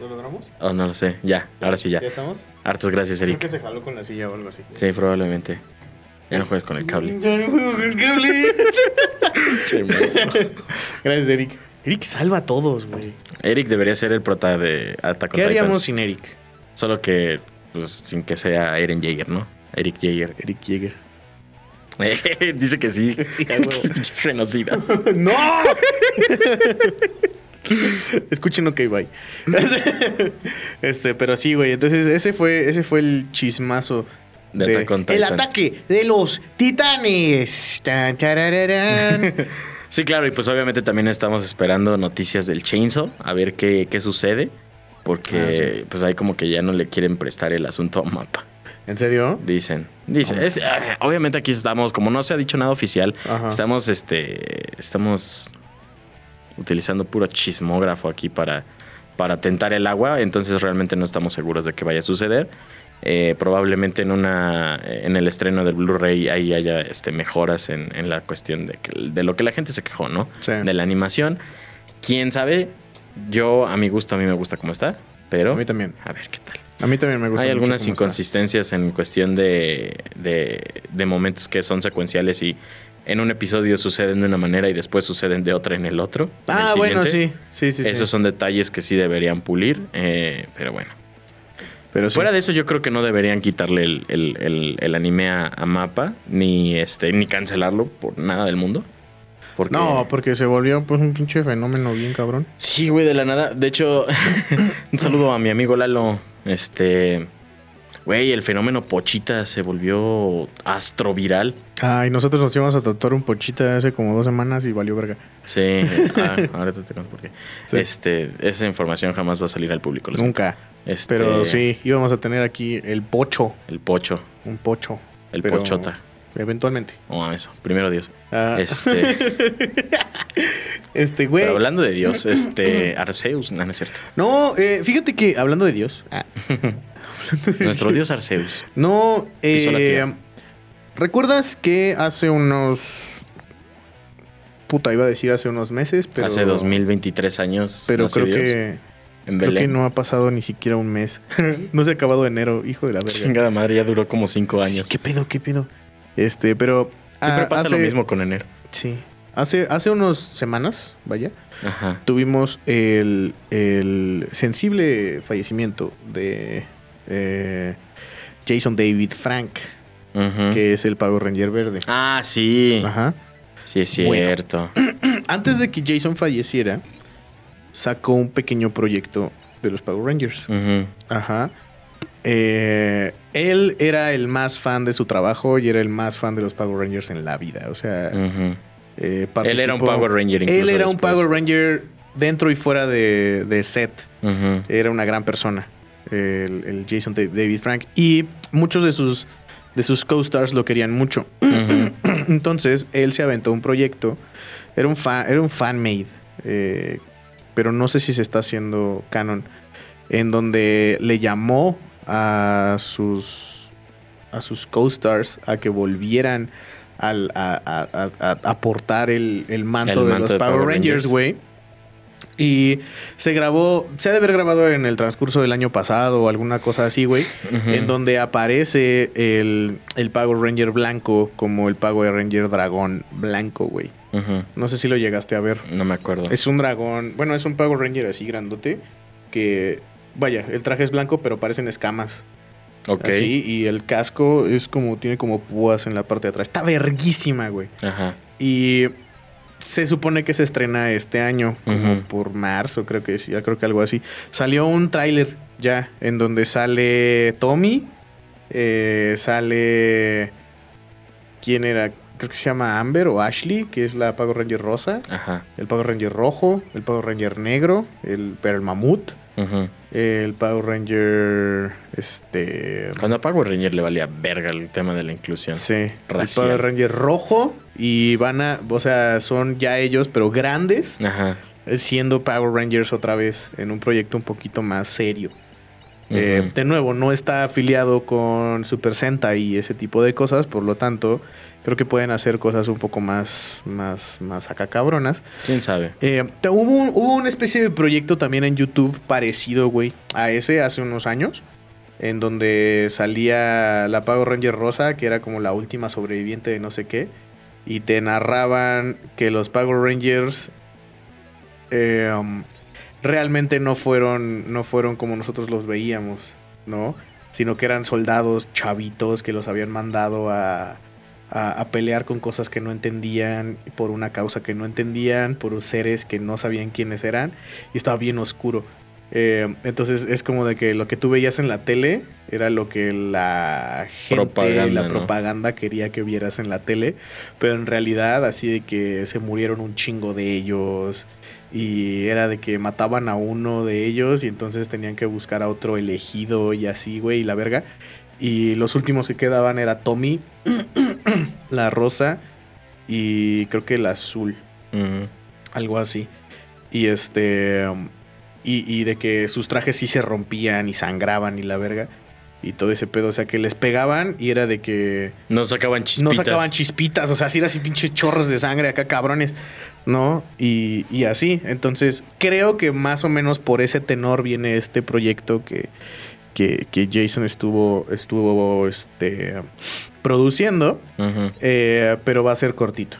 ¿Lo logramos? Oh, no lo sé. Ya, ahora sí ya. ¿Ya estamos? Hartas gracias, Creo Eric. que se jaló con la silla o algo así. Sí, probablemente. Ya no juegues con el cable. Ya no juego con el cable. Gracias, Eric. Eric salva a todos, güey. Eric debería ser el prota de Attack on ¿Qué Titan. haríamos sin Eric? Solo que, pues, sin que sea Eren Jaeger, ¿no? Eric Jaeger. Eric Jäger. Dice que sí. Sí, Genocida. ¡No! Escuchen OK, bye. Este, pero sí, güey. Entonces, ese fue, ese fue el chismazo. De Attack on el ataque de los titanes. Sí, claro, y pues obviamente también estamos esperando noticias del Chainsaw, a ver qué, qué sucede. Porque Ah, sí. pues ahí como que ya no le quieren prestar el asunto a Mapa. ¿En serio? Dicen. Dicen. Es- ah, obviamente aquí estamos, como no se ha dicho nada oficial, Ajá. estamos este. Estamos utilizando puro chismógrafo aquí para, para tentar el agua. Entonces realmente no estamos seguros de que vaya a suceder. Eh, probablemente en una. en el estreno del Blu-ray ahí haya este, mejoras en, en la cuestión de, que- de lo que la gente se quejó, ¿no? Sí. De la animación. Quién sabe. Yo, a mi gusto, a mí me gusta cómo está. Pero. A mí también. A ver qué tal. A mí también me gusta. Hay mucho algunas cómo está. inconsistencias en cuestión de, de, de momentos que son secuenciales y en un episodio suceden de una manera y después suceden de otra en el otro. en Ah, el bueno. Sí, sí, sí. Esos son detalles que sí deberían pulir, eh, pero bueno. Pero sí. Fuera de eso, yo creo que no deberían quitarle el, el- el- el anime a, a Mapa, ni este, ni cancelarlo por nada del mundo. Porque... No, porque se volvió pues un pinche fenómeno bien cabrón. Sí, güey, de la nada. De hecho, un saludo a mi amigo Lalo. Este. Güey, el fenómeno Pochita se volvió astroviral. Ay, nosotros nos íbamos a tatuar un pochita hace como dos semanas y valió verga. Sí, ah, ahora te tengo por qué. Sí. Este, esa información jamás va a salir al público. Nunca. Este, Pero sí, íbamos a tener aquí el pocho. El pocho, Un pocho. el pochota. Eventualmente. Oh, eso. Primero Dios. Ah, Este, este, güey. pero hablando de Dios, este, Arceus, no, no es cierto. No, eh, fíjate que hablando de Dios. ah, Nuestro Dios Arceus. no, eh. ¿recuerdas que hace unos. Puta, iba a decir hace unos meses, pero. Hace 2023 años. Pero creo Dios que. En Creo que no ha pasado ni siquiera un mes. no se ha acabado enero, hijo de la verga. Chingada madre, ya duró como cinco años. ¿Qué pedo? ¿Qué pedo? Este, pero. Siempre ah, pasa hace- lo mismo con enero. Sí. Hace, hace unas semanas, vaya, Ajá. tuvimos el, el sensible fallecimiento de eh, Jason David Frank, que es el Pago Ranger verde. Ah, sí. Ajá. Sí, es Bueno. cierto. Antes de que Jason falleciera, sacó un pequeño proyecto de los Power Rangers. Ajá. Eh, él era el más fan de su trabajo y era el más fan de los Power Rangers en la vida. O sea, eh, Él era un Power Ranger incluso Él era un. Power Ranger dentro y fuera de, de set. Era una gran persona. El, el Jason Da- David Frank. Y muchos de sus, de sus co-stars lo querían mucho. Entonces, él se aventó un proyecto. Era un, fa- era un fan-made. eh, pero no sé si se está haciendo canon. En donde le llamó a sus, a sus co-stars a que volvieran al- a, a- a- a- a portar el, el manto El de los de Power, Power Rangers, güey. Y se grabó, se ha de haber grabado en el transcurso del año pasado o alguna cosa así, güey. En donde aparece el, el Power Ranger blanco como el Power Ranger dragón blanco, güey. No sé si lo llegaste a ver. No me acuerdo. Es un dragón, bueno, es un Power Ranger así grandote que, vaya, el traje es blanco pero parecen escamas. ok. Así, y el casco es como, tiene como púas en la parte de atrás. Está verguísima, güey. Ajá. Y se supone que se estrena este año, como por marzo, creo que sí, ya creo que algo así. Salió un tráiler ya, en donde sale Tommy, eh, sale... ¿Quién era? Creo que se llama Amber o Ashley, que es la Power Ranger rosa. Ajá. El Power Ranger rojo, el Power Ranger negro, el, pero el mamut, Ujú. el Power Ranger... Este... Cuando a Power Ranger le valía verga el tema de la inclusión. Sí, el Racial. Power Ranger rojo y van a, o sea, son ya ellos, pero grandes, Ajá. siendo Power Rangers otra vez en un proyecto un poquito más serio. Eh, de nuevo, no está afiliado con Super Sentai y ese tipo de cosas, por lo tanto, creo que pueden hacer cosas un poco más, más, más acá cabronas. ¿Quién sabe? Eh, hubo, un- hubo una especie de proyecto también en YouTube parecido, güey, a ese hace unos años, en donde salía la Power Ranger Rosa, que era como la última sobreviviente de no sé qué, y te narraban que los Power Rangers eh, um, realmente no fueron, no fueron como nosotros los veíamos, ¿no? Sino que eran soldados chavitos que los habían mandado a, a, a pelear con cosas que no entendían, por una causa que no entendían, por seres que no sabían quiénes eran, y estaba bien oscuro. Eh, entonces es como de que lo que tú veías en la tele era lo que la gente, Propaganda, la ¿no? propaganda quería que vieras en la tele, pero en realidad así de que se murieron un chingo de ellos y era de que mataban a uno de ellos y entonces tenían que buscar a otro elegido y así, güey, y la verga. Y los últimos que quedaban era Tommy, la rosa y creo que el azul, Ujú. algo así. Y este y, y de que sus trajes sí se rompían y sangraban y la verga. Y todo ese pedo, o sea, que les pegaban y era de que No sacaban no chispitas. sacaban chispitas, o sea, así era así pinches chorros de sangre acá, cabrones, ¿no? Y, y así, entonces creo que más o menos por ese tenor viene este proyecto que, que, que Jason estuvo, estuvo este, produciendo, eh, pero va a ser cortito.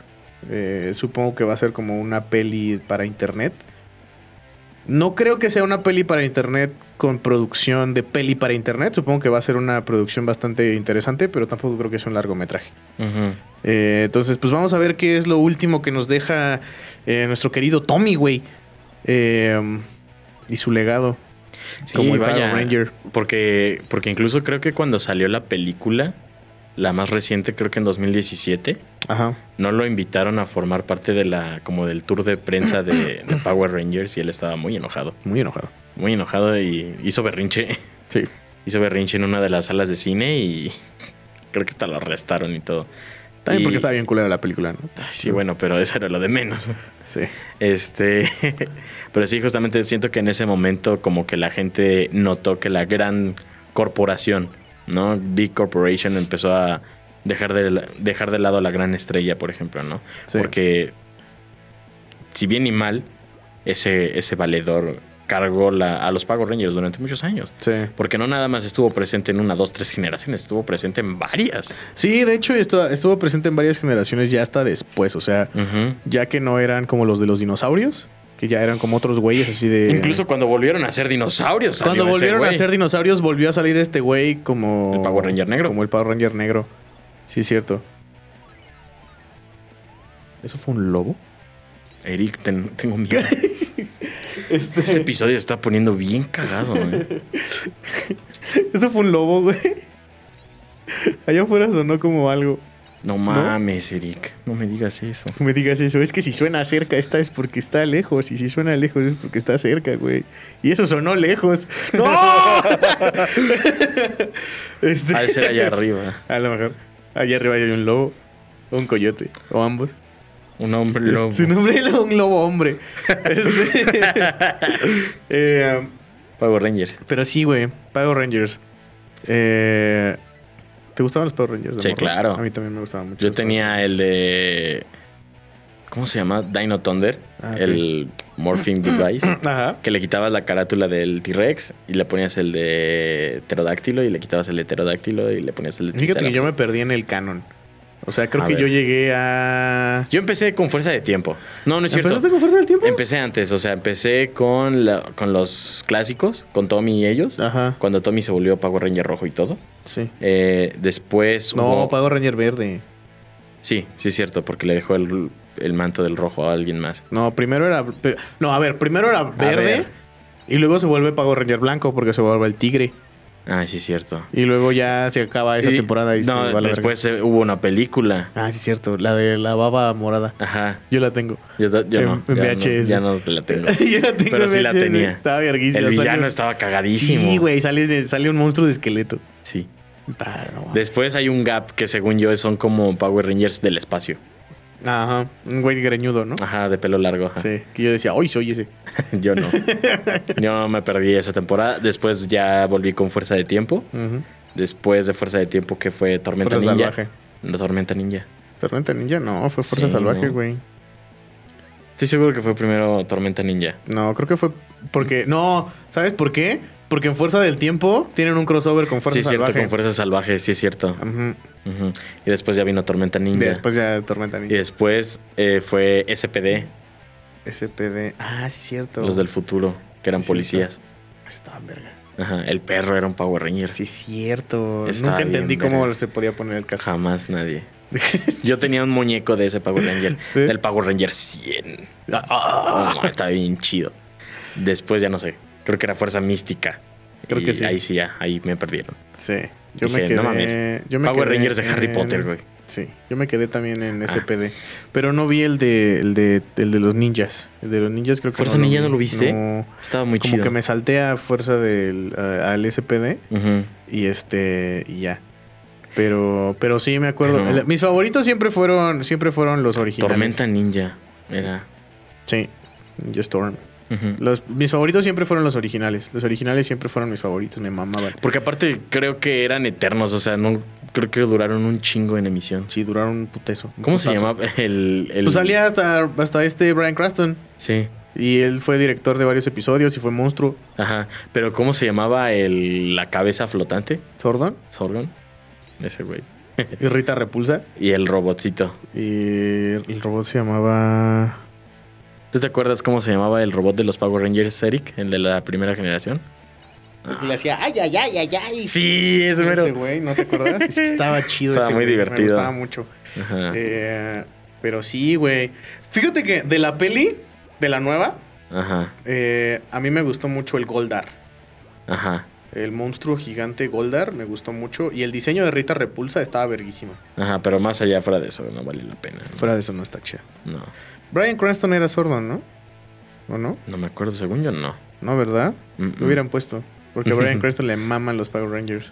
Eh, supongo que va a ser como una peli para internet. No creo que sea una peli para internet con producción de peli para internet. Supongo que va a ser una producción bastante interesante, pero tampoco creo que sea un largometraje. Eh, entonces, pues vamos a ver qué es lo último que nos deja eh, nuestro querido Tommy, güey. Eh, y su legado. Sí, como el vaya, Ranger. Porque, porque incluso creo que cuando salió la película, la más reciente, creo que en 2017, Ajá. no lo invitaron a formar parte de la, como del tour de prensa de, de Power Rangers y él estaba muy enojado. Muy enojado. Muy enojado y hizo berrinche. Sí. Hizo berrinche en una de las salas de cine y creo que hasta lo arrestaron y todo. También Y- porque estaba bien culera la película, ¿no? Ay, sí, bueno, pero eso era lo de menos. Sí. Este, pero sí, justamente siento que en ese momento como que la gente notó que la gran corporación, ¿no? Big Corporation empezó a dejar de, dejar de lado a la gran estrella, por ejemplo, ¿no? Sí. Porque si bien y mal, ese, ese valedor cargó la- a los Power Rangers durante muchos años. Sí. Porque no nada más estuvo presente en una, dos, tres generaciones, estuvo presente en varias. Sí, de hecho estuvo, estuvo presente en varias generaciones ya hasta después. O sea, ya que no eran como los de los dinosaurios, que ya eran como otros güeyes así de. Incluso cuando volvieron a ser dinosaurios. cuando volvieron a güey. ser dinosaurios, volvió a salir este güey como. El Power Ranger negro. Como el Power Ranger negro. Sí, es cierto. ¿Eso fue un lobo? Eric, ten- tengo miedo. Este episodio se está poniendo bien cagado, eh. Eso fue un lobo, güey. Allá afuera sonó como algo. No mames, Eric. No me digas eso. No me digas eso. Es que si suena cerca, esta es porque está lejos. Y si suena lejos, es porque está cerca, güey. Y eso sonó lejos. ¡No! este, de ser allá arriba. A lo mejor. Allá arriba hay un lobo. O un coyote. O ambos. Un hombre lobo. Su nombre era un lobo hombre. Este, eh, um, Power Rangers. pero sí, güey. Power Rangers. Eh, ¿Te gustaban los Power Rangers? de Sí, morro? claro. A mí también me gustaban mucho. Yo tenía el de. ¿Cómo se llama? Dino Thunder. Ah. El Morphing Device. Ajá. que le quitabas la carátula del T-Rex y le ponías el de pterodáctilo y le quitabas el de pterodáctilo y le ponías el de Fíjate que yo me perdí en el canon. O sea, creo A que ver. yo llegué a. Yo empecé con fuerza de tiempo. No, no es cierto. ¿Empezaste con fuerza del tiempo? Empecé antes, o sea, empecé con, la- con los clásicos, con Tommy y ellos. Ajá. Cuando Tommy se volvió Power Ranger rojo y todo. Sí. Eh, después No, hubo- Power Ranger verde. Sí, sí es cierto, porque le dejó el, el manto del rojo a alguien más. No, primero era. No, a ver, primero era verde. ver. Y luego se vuelve Power Ranger blanco porque se vuelve el tigre. Ah, sí es cierto. Y luego ya se acaba esa Y- temporada y se no, va después eh, hubo una película. Ah, sí, es cierto. La de la baba morada. Ajá. Yo la tengo. Yo, yo En- no, en ya no, VHS. ya no la tengo. Yo la tengo Pero sí la VHS. tenía. Estaba verguísima. El villano Salió- estaba cagadísimo. Sí, güey. Sale, sale un monstruo de esqueleto. Sí. Ah, no. Después hay un gap que según yo son como Power Rangers del espacio. Ajá. Un güey greñudo, ¿no? Ajá, de pelo largo. ajá. Sí. Que yo decía, hoy soy ese. Yo no. Yo me perdí esa temporada. Después ya volví con Fuerza de Tiempo. Después de Fuerza de Tiempo, que fue Tormenta Fuerza Ninja. Salvaje. La Tormenta Ninja. Tormenta Ninja, no, fue Fuerza Sí, Salvaje, no. güey. Estoy seguro que fue primero Tormenta Ninja. No, creo que fue porque. No, ¿sabes por qué? Porque en Fuerza del Tiempo tienen un crossover con Fuerza sí, es cierto, Salvaje. con Fuerza Salvaje, sí es cierto. Ujú. Ujú. Y después ya vino Tormenta Ninja. Después ya Tormenta Y Ninja. después eh, fue SPD, SPD. Ah, sí, cierto. los del futuro, que eran Sí, policías. Estaban verga. Ajá, el perro era un Power Ranger. Sí, cierto. Está Nunca entendí cómo se podía poner el casco. Jamás nadie. Yo tenía un muñeco de ese Power Ranger, ¿Sí? del Power Ranger 100. Ah, no, está bien chido. Después ya no sé. Creo que era Fuerza Mística. Creo Y que sí. Ahí sí, ya, ahí me perdieron. Sí. Yo Dije, me quedé. no mames. Yo me Power quedé Rangers de Harry en- Potter, güey. Sí, yo me quedé también en Ah. SPD. Pero no vi el de, el de, el de los ninjas. El de los ninjas creo que ¿Fuerza Ninja no lo viste? No. Estaba muy como chido. que me salté a fuerza del, a- al SPD Ujú. y este y ya. Pero, pero sí me acuerdo. Mis favoritos siempre fueron, siempre fueron los originales. Tormenta Ninja. Era. Sí. Ninja Storm. Los, mis favoritos siempre fueron los originales. Los originales siempre fueron mis favoritos. Me mamaban. Porque aparte creo que eran eternos, o sea, no creo que duraron un chingo en emisión. Sí, duraron un putezo. un ¿Cómo se llamaba el, el- Pues salía hasta, hasta este Brian Cranston. Sí. Y él fue director de varios episodios y fue monstruo. Ajá. Pero ¿cómo se llamaba el la cabeza flotante? Sordon. Sorgon. Ese güey. Y Rita Repulsa. Y el robotcito. Y el robot se llamaba. ¿Tú te acuerdas cómo se llamaba el robot de los Power Rangers, Eric? El de la primera generación. El que le hacía ay, ay, ay, ay, ay. Sí, ese Ese güey, ¿no te acuerdas? Es que estaba chido Estaba ese muy güey, divertido. Me gustaba mucho. Ajá. Eh, pero sí, güey. Fíjate que de la peli, de la nueva, Ajá. eh, a mí me gustó mucho el Goldar. Ajá. El monstruo gigante Goldar me gustó mucho. Y el diseño de Rita Repulsa estaba verguísima. Ajá. Pero más allá fuera de eso, no vale la pena. Fuera de eso no está chido. No. Brian Cranston era sordo, ¿no? ¿O no? No me acuerdo, según yo no. No, ¿verdad? Mm, Lo hubieran puesto. Porque a Brian Cranston le maman los Power Rangers.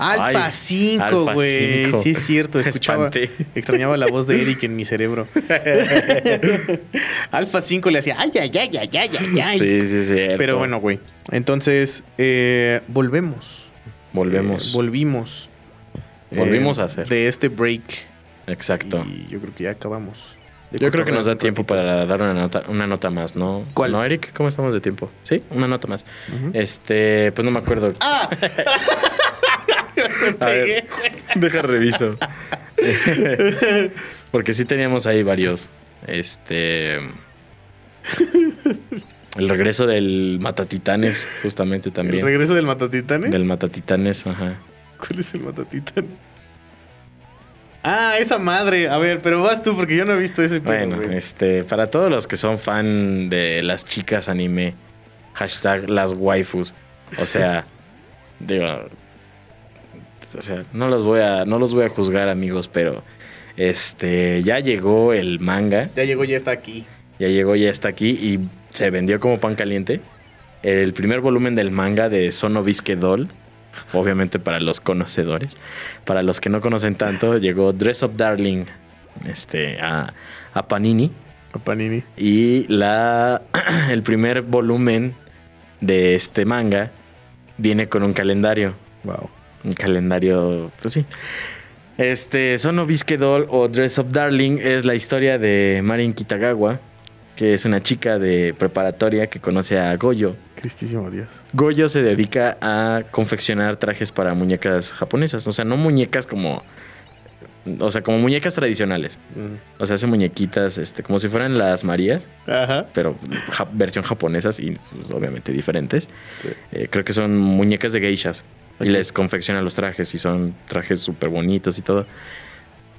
Alfa Ay, 5, Alpha güey. 5. Sí, es cierto. Escuchaba, espanté. extrañaba la voz de Eric en mi cerebro. Alfa 5 le hacía ay, ay, ay, ay, ay, ay, ay. Sí, sí, sí. Pero bueno, güey. Entonces, eh, volvemos. Volvemos. Eh, volvimos. Volvimos a hacer. De este break. Exacto. Y yo creo que ya acabamos. Yo creo que nos da tiempo ratito. para dar una nota, una nota más, ¿no? ¿Cuál? ¿No, Eric? ¿Cómo estamos de tiempo? Sí, una nota más. Este, pues no me acuerdo. ¡Ah! Me A ver. pegué, güey. Deja reviso. Porque sí teníamos ahí varios. Este. El regreso del Matatitanes, justamente ¿El también. regreso del Matatitanes? Del Matatitanes, ajá. ¿Cuál es el Matatitanes? Ah, esa madre. A ver, pero vas tú porque yo no he visto ese pedo, Bueno, este, para todos los que son fan de las chicas anime, hashtag las waifus. O sea, digo, o sea, no los voy a, no los voy a juzgar, amigos, pero este, ya llegó el manga, Ya llegó, ya está aquí. ya llegó, ya está aquí y se vendió como pan caliente. El primer volumen del manga de Sono Bisque Doll, obviamente para los conocedores. Para los que no conocen tanto, llegó Dress Up Darling este, a, a Panini. A Panini. Y la, el primer volumen de este manga viene con un calendario. Wow. Un calendario, pues sí. Este, Sono Bisque Doll o Dress Up Darling es la historia de Marin Kitagawa, que es una chica de preparatoria que conoce a Goyo. Cristísimo Dios. Goyo se dedica a confeccionar trajes para muñecas japonesas. O sea, no muñecas como. O sea, como muñecas tradicionales. O sea, hace muñequitas este, como si fueran las Marías, Ajá. pero ja- versión japonesas y pues, obviamente diferentes. Sí. Eh, creo que son muñecas de geishas. Y les confecciona los trajes y son trajes súper bonitos y todo.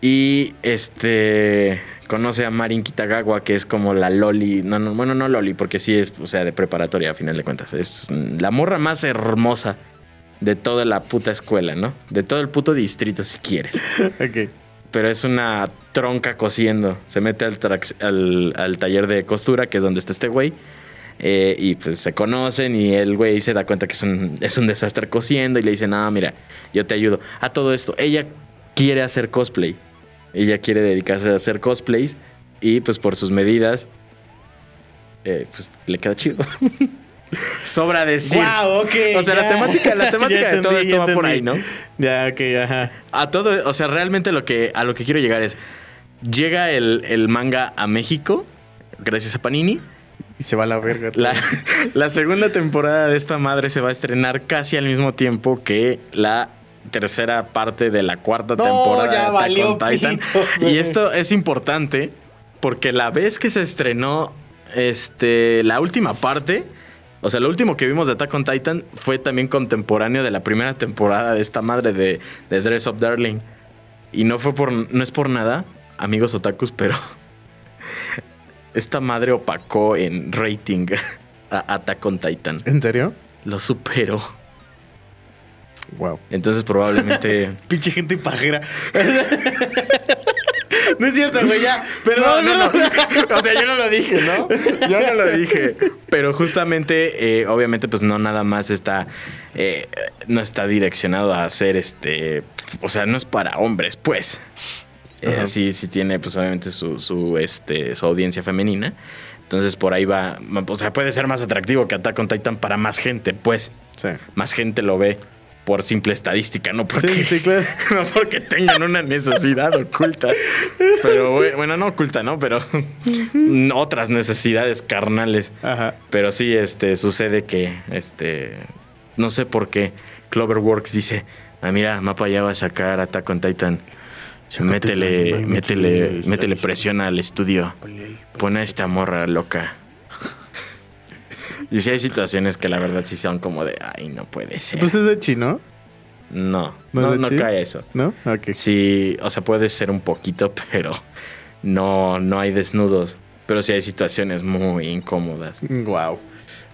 Y este conoce a Marin Kitagawa, que es como la Loli. No, no, bueno, no Loli, porque sí es, o sea, de preparatoria a final de cuentas. Es la morra más hermosa de toda la puta escuela, ¿no? De todo el puto distrito, si quieres. Ok. Pero es una tronca cosiendo. Se mete al, trax- al, al taller de costura, que es donde está este güey. Eh, y pues se conocen y el güey se da cuenta que es un, es un desastre cosiendo y le dice, no, mira, yo te ayudo. A todo esto, ella quiere hacer cosplay. Ella quiere dedicarse a hacer cosplays y pues por sus medidas, eh, pues le queda chido. Sobra decir. Wow, ok. O sea, la ya. temática, la temática Ya de todo entendí, esto va por ahí, entendí. ¿no? Ya, ok, ajá. A todo, o sea, realmente lo que, a lo que quiero llegar es, llega el, el manga a México, gracias a Panini. Y se va a la verga. La, la segunda temporada de esta madre se va a estrenar casi al mismo tiempo que la tercera parte de la cuarta No, temporada ya de Attack valió on Titan. pito, y esto es importante porque la vez que se estrenó este, la última parte, o sea, lo último que vimos de Attack on Titan fue también contemporáneo de la primera temporada de esta madre de, de Dress of Darling. Y no fue por, no es por nada, amigos otakus, pero esta madre opacó en rating a Attack on Titan. ¿En serio? Lo superó. Wow. Entonces probablemente... Pinche gente pajera. no es cierto, güey, ya. Pero No, no, no. O sea, yo no lo dije, ¿no? Yo no lo dije. Pero justamente, eh, obviamente, pues no nada más está. eh, no está direccionado a hacer este. O sea, no es para hombres, pues. Eh, sí, sí tiene, pues, obviamente, su, su, este, su audiencia femenina. Entonces, por ahí va. O sea, puede ser más atractivo que Attack on Titan para más gente, pues. Sí. Más gente lo ve por simple estadística, no porque, Sí, sí, claro. no porque tengan una necesidad oculta. Pero bue- bueno, no oculta, ¿no? Pero otras necesidades carnales. Ajá. Pero sí, este, sucede que, este, no sé por qué Cloverworks dice, ah, mira, Mapa ya va a sacar Attack on Titan. Métele, métele, métele presión al estudio. Pon a esta morra loca. Y sí hay situaciones que la verdad sí son como de, ay, no puede ser. Pues es de chino, No, ¿No no, cae eso. ¿no? Ok. Sí, o sea, puede ser un poquito, pero no, no hay desnudos. Pero sí hay situaciones muy incómodas. Wow.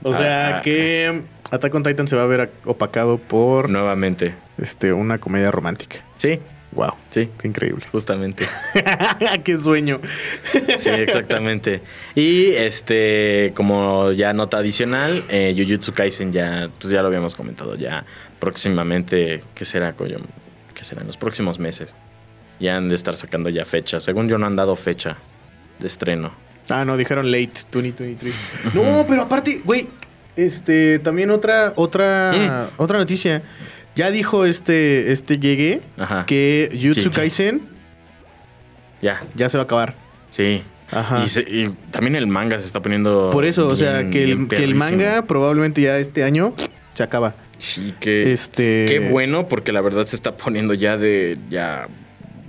O sea Ah, ah. que Attack on Titan se va a ver opacado por Nuevamente. este, una comedia romántica. Sí, Wow. sí, Qué increíble. justamente. Qué sueño. Sí, exactamente. Y este, como ya nota adicional, eh, Jujutsu Kaisen ya, pues ya lo habíamos comentado, ya próximamente, ¿qué será, coño? ¿Qué será? En los próximos meses. Ya han de estar sacando ya fecha. Según yo no han dado fecha de estreno. Ah, no, dijeron late 2023. No, pero aparte, güey, este, también otra, otra, otra noticia. Ya dijo este, este Llegué Ajá. que Jutsu. Kaisen Ya, ya se va a acabar. sí. Ajá. Y, se- y también el manga se está poniendo. Por eso, o sea, que el, que el manga probablemente ya este año se acaba. Sí, que. Este. Qué bueno, porque la verdad se está poniendo ya de. Ya.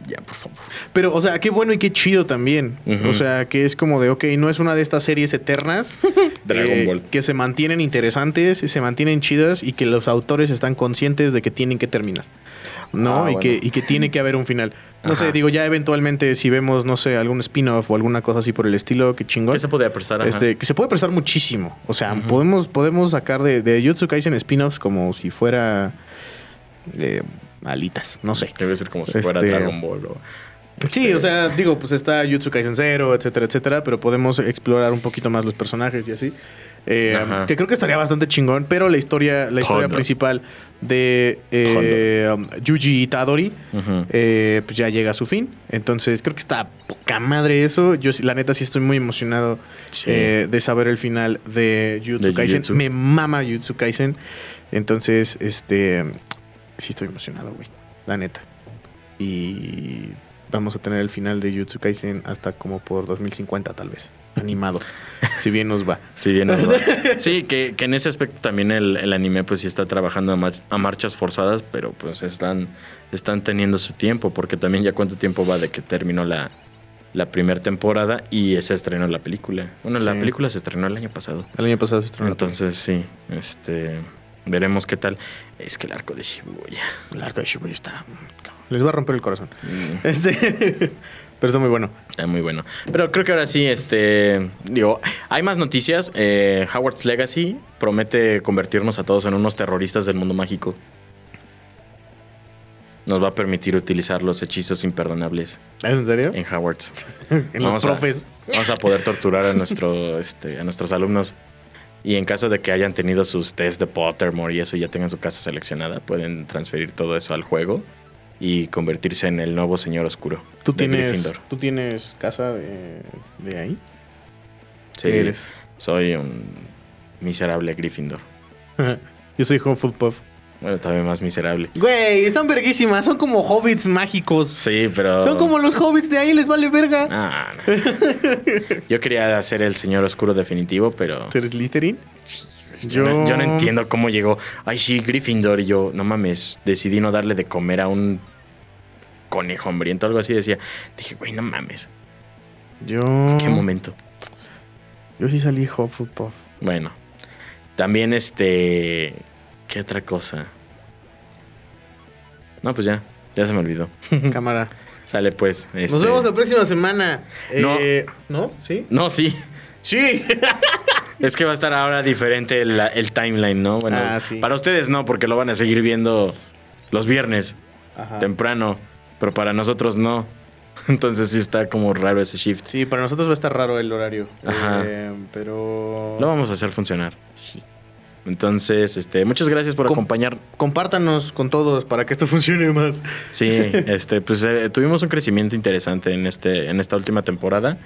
Ya, por favor. Pero, o sea, qué bueno y qué chido también. O sea, que es como de, ok, no es una de estas series eternas. Dragon eh, Ball. Que se mantienen interesantes, se mantienen chidas y que los autores están conscientes de que tienen que terminar. ¿No? Ah, y, bueno. que, y que tiene que haber un final. No sé, digo, ya eventualmente si vemos, no sé, algún spin-off o alguna cosa así por el estilo, qué chingón. ¿Qué se podía prestar? Ajá. Este, que se puede prestar muchísimo. O sea, podemos, podemos sacar de, de Jutsu Kaisen spin-offs como si fuera eh, alitas, no sé. Debe ser como si fuera Este- Dragon Ball o. Sí, este, o sea, digo, pues está Jutsu Kaisen Zero, etcétera, etcétera, pero podemos explorar un poquito más los personajes y así. Eh, que creo que estaría bastante chingón, pero la historia, la historia principal de eh, um, Yuji Itadori, eh, pues ya llega a su fin. Entonces, creo que está poca madre eso. Yo, la neta, sí estoy muy emocionado Sí. de saber el final de Jutsu De Kaisen. Jujutsu. Me mama Jutsu Kaisen. Entonces, este. Sí, estoy emocionado, güey. La neta. Y vamos a tener el final de Jutsu Kaisen hasta como por 2050, tal vez. Animado. si bien nos va. Sí, bien. ¿verdad? sí, que, que en ese aspecto también el, el anime pues sí está trabajando a, mar- a marchas forzadas, pero pues están, están teniendo su tiempo, porque también ya cuánto tiempo va de que terminó la, la primera temporada y se estrenó la película. Bueno, la película se estrenó el año pasado. El año pasado se estrenó. Entonces sí, este veremos qué tal. Es que el arco de Shibuya. El arco de Shibuya está. Les va a romper el corazón. mm, Este. pero está muy bueno. Está muy bueno. Pero creo que ahora sí, este. Digo, hay más noticias. Eh, Howard's Legacy promete convertirnos a todos en unos terroristas del mundo mágico. Nos va a permitir utilizar los hechizos imperdonables ¿Es en serio? en Howard's. en los Vamos a- profes. Vamos a poder torturar a, nuestro, este, a nuestros alumnos. Y en caso de que hayan tenido sus test de Pottermore y eso y ya tengan su casa seleccionada, pueden transferir todo eso al juego y convertirse en el nuevo señor oscuro. ¿Tú de tienes. ¿Tú tienes casa de, de ahí? Sí, ¿Qué eres? soy un miserable Gryffindor. Yo soy Hufflepuff. Bueno, todavía más miserable. Güey, están verguísimas. Son como hobbits mágicos. Sí, pero... Son como los hobbits de ahí, les vale verga. Ah, no. Yo quería ser el señor oscuro definitivo, pero... ¿Tú eres Slytherin? Yo, no, yo no entiendo cómo llegó. Ay, sí, Gryffindor. Y yo, no mames, decidí no darle de comer a un conejo hambriento, algo así. Decía, dije, güey, no mames. Yo. ¿Qué momento? Yo sí salí Hufflepuff. Bueno, también este. ¿Qué otra cosa? No, pues ya, ya se me olvidó. Cámara. Sale pues. Nos este- vemos la próxima semana. No. Eh, ¿No? ¿Sí? No, sí. Sí. Es que va a estar ahora diferente el, el timeline, ¿no? Bueno, Ah, sí. para ustedes no, porque lo van a seguir viendo los viernes. Ajá. temprano, pero para nosotros no. Entonces sí está como raro ese shift. Sí, para nosotros va a estar raro el horario. Ajá. Eh, pero. Lo vamos a hacer funcionar. Entonces, este, muchas gracias por Com- acompañar. Compártanos con todos para que esto funcione más. Sí, este, pues eh, tuvimos un crecimiento interesante en este, en esta última temporada.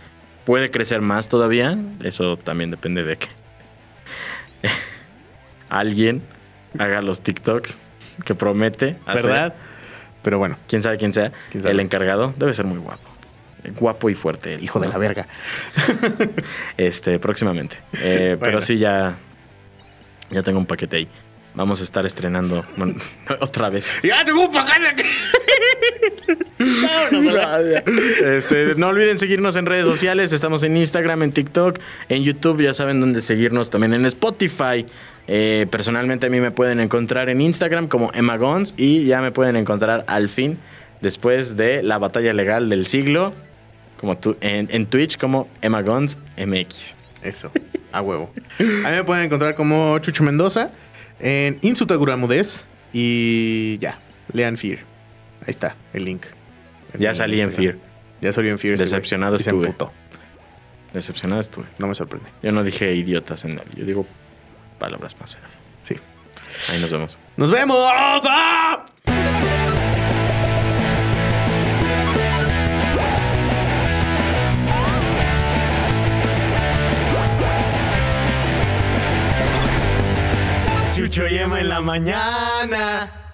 Puede crecer más todavía. Eso también depende de que alguien haga los TikToks que promete hacer. ¿Verdad? Pero bueno, Quién sabe quién sea. ¿Quién sabe? El encargado debe ser muy guapo. Guapo y fuerte. él, hijo de la verga. Este, próximamente. Eh, Bueno. Pero sí, ya. Ya tengo un paquete ahí. Vamos a estar estrenando bueno, otra vez. ¡Ya tengo un paquete! Este, no olviden seguirnos en redes sociales. Estamos en Instagram, en TikTok, en YouTube. Ya saben dónde seguirnos también en Spotify. Eh, personalmente a mí me pueden encontrar en Instagram como Emma Gons y ya me pueden encontrar al fin después de la batalla legal del siglo como tú, en, en Twitch como Emma Gons MX. Eso, a huevo. A mí me pueden encontrar como Chucho Mendoza en Insutaguramudez y ya, lean Fear. Ahí está el link. Ya salí en. Fear. Ya salí en Fear. Decepcionado se emputó. Decepcionado estuve. No me sorprende. Yo no dije idiotas en él. Yo digo palabras más feas. Sí. Ahí nos vemos. ¡Nos vemos! ¡Ah! Chucho y Emma en la mañana.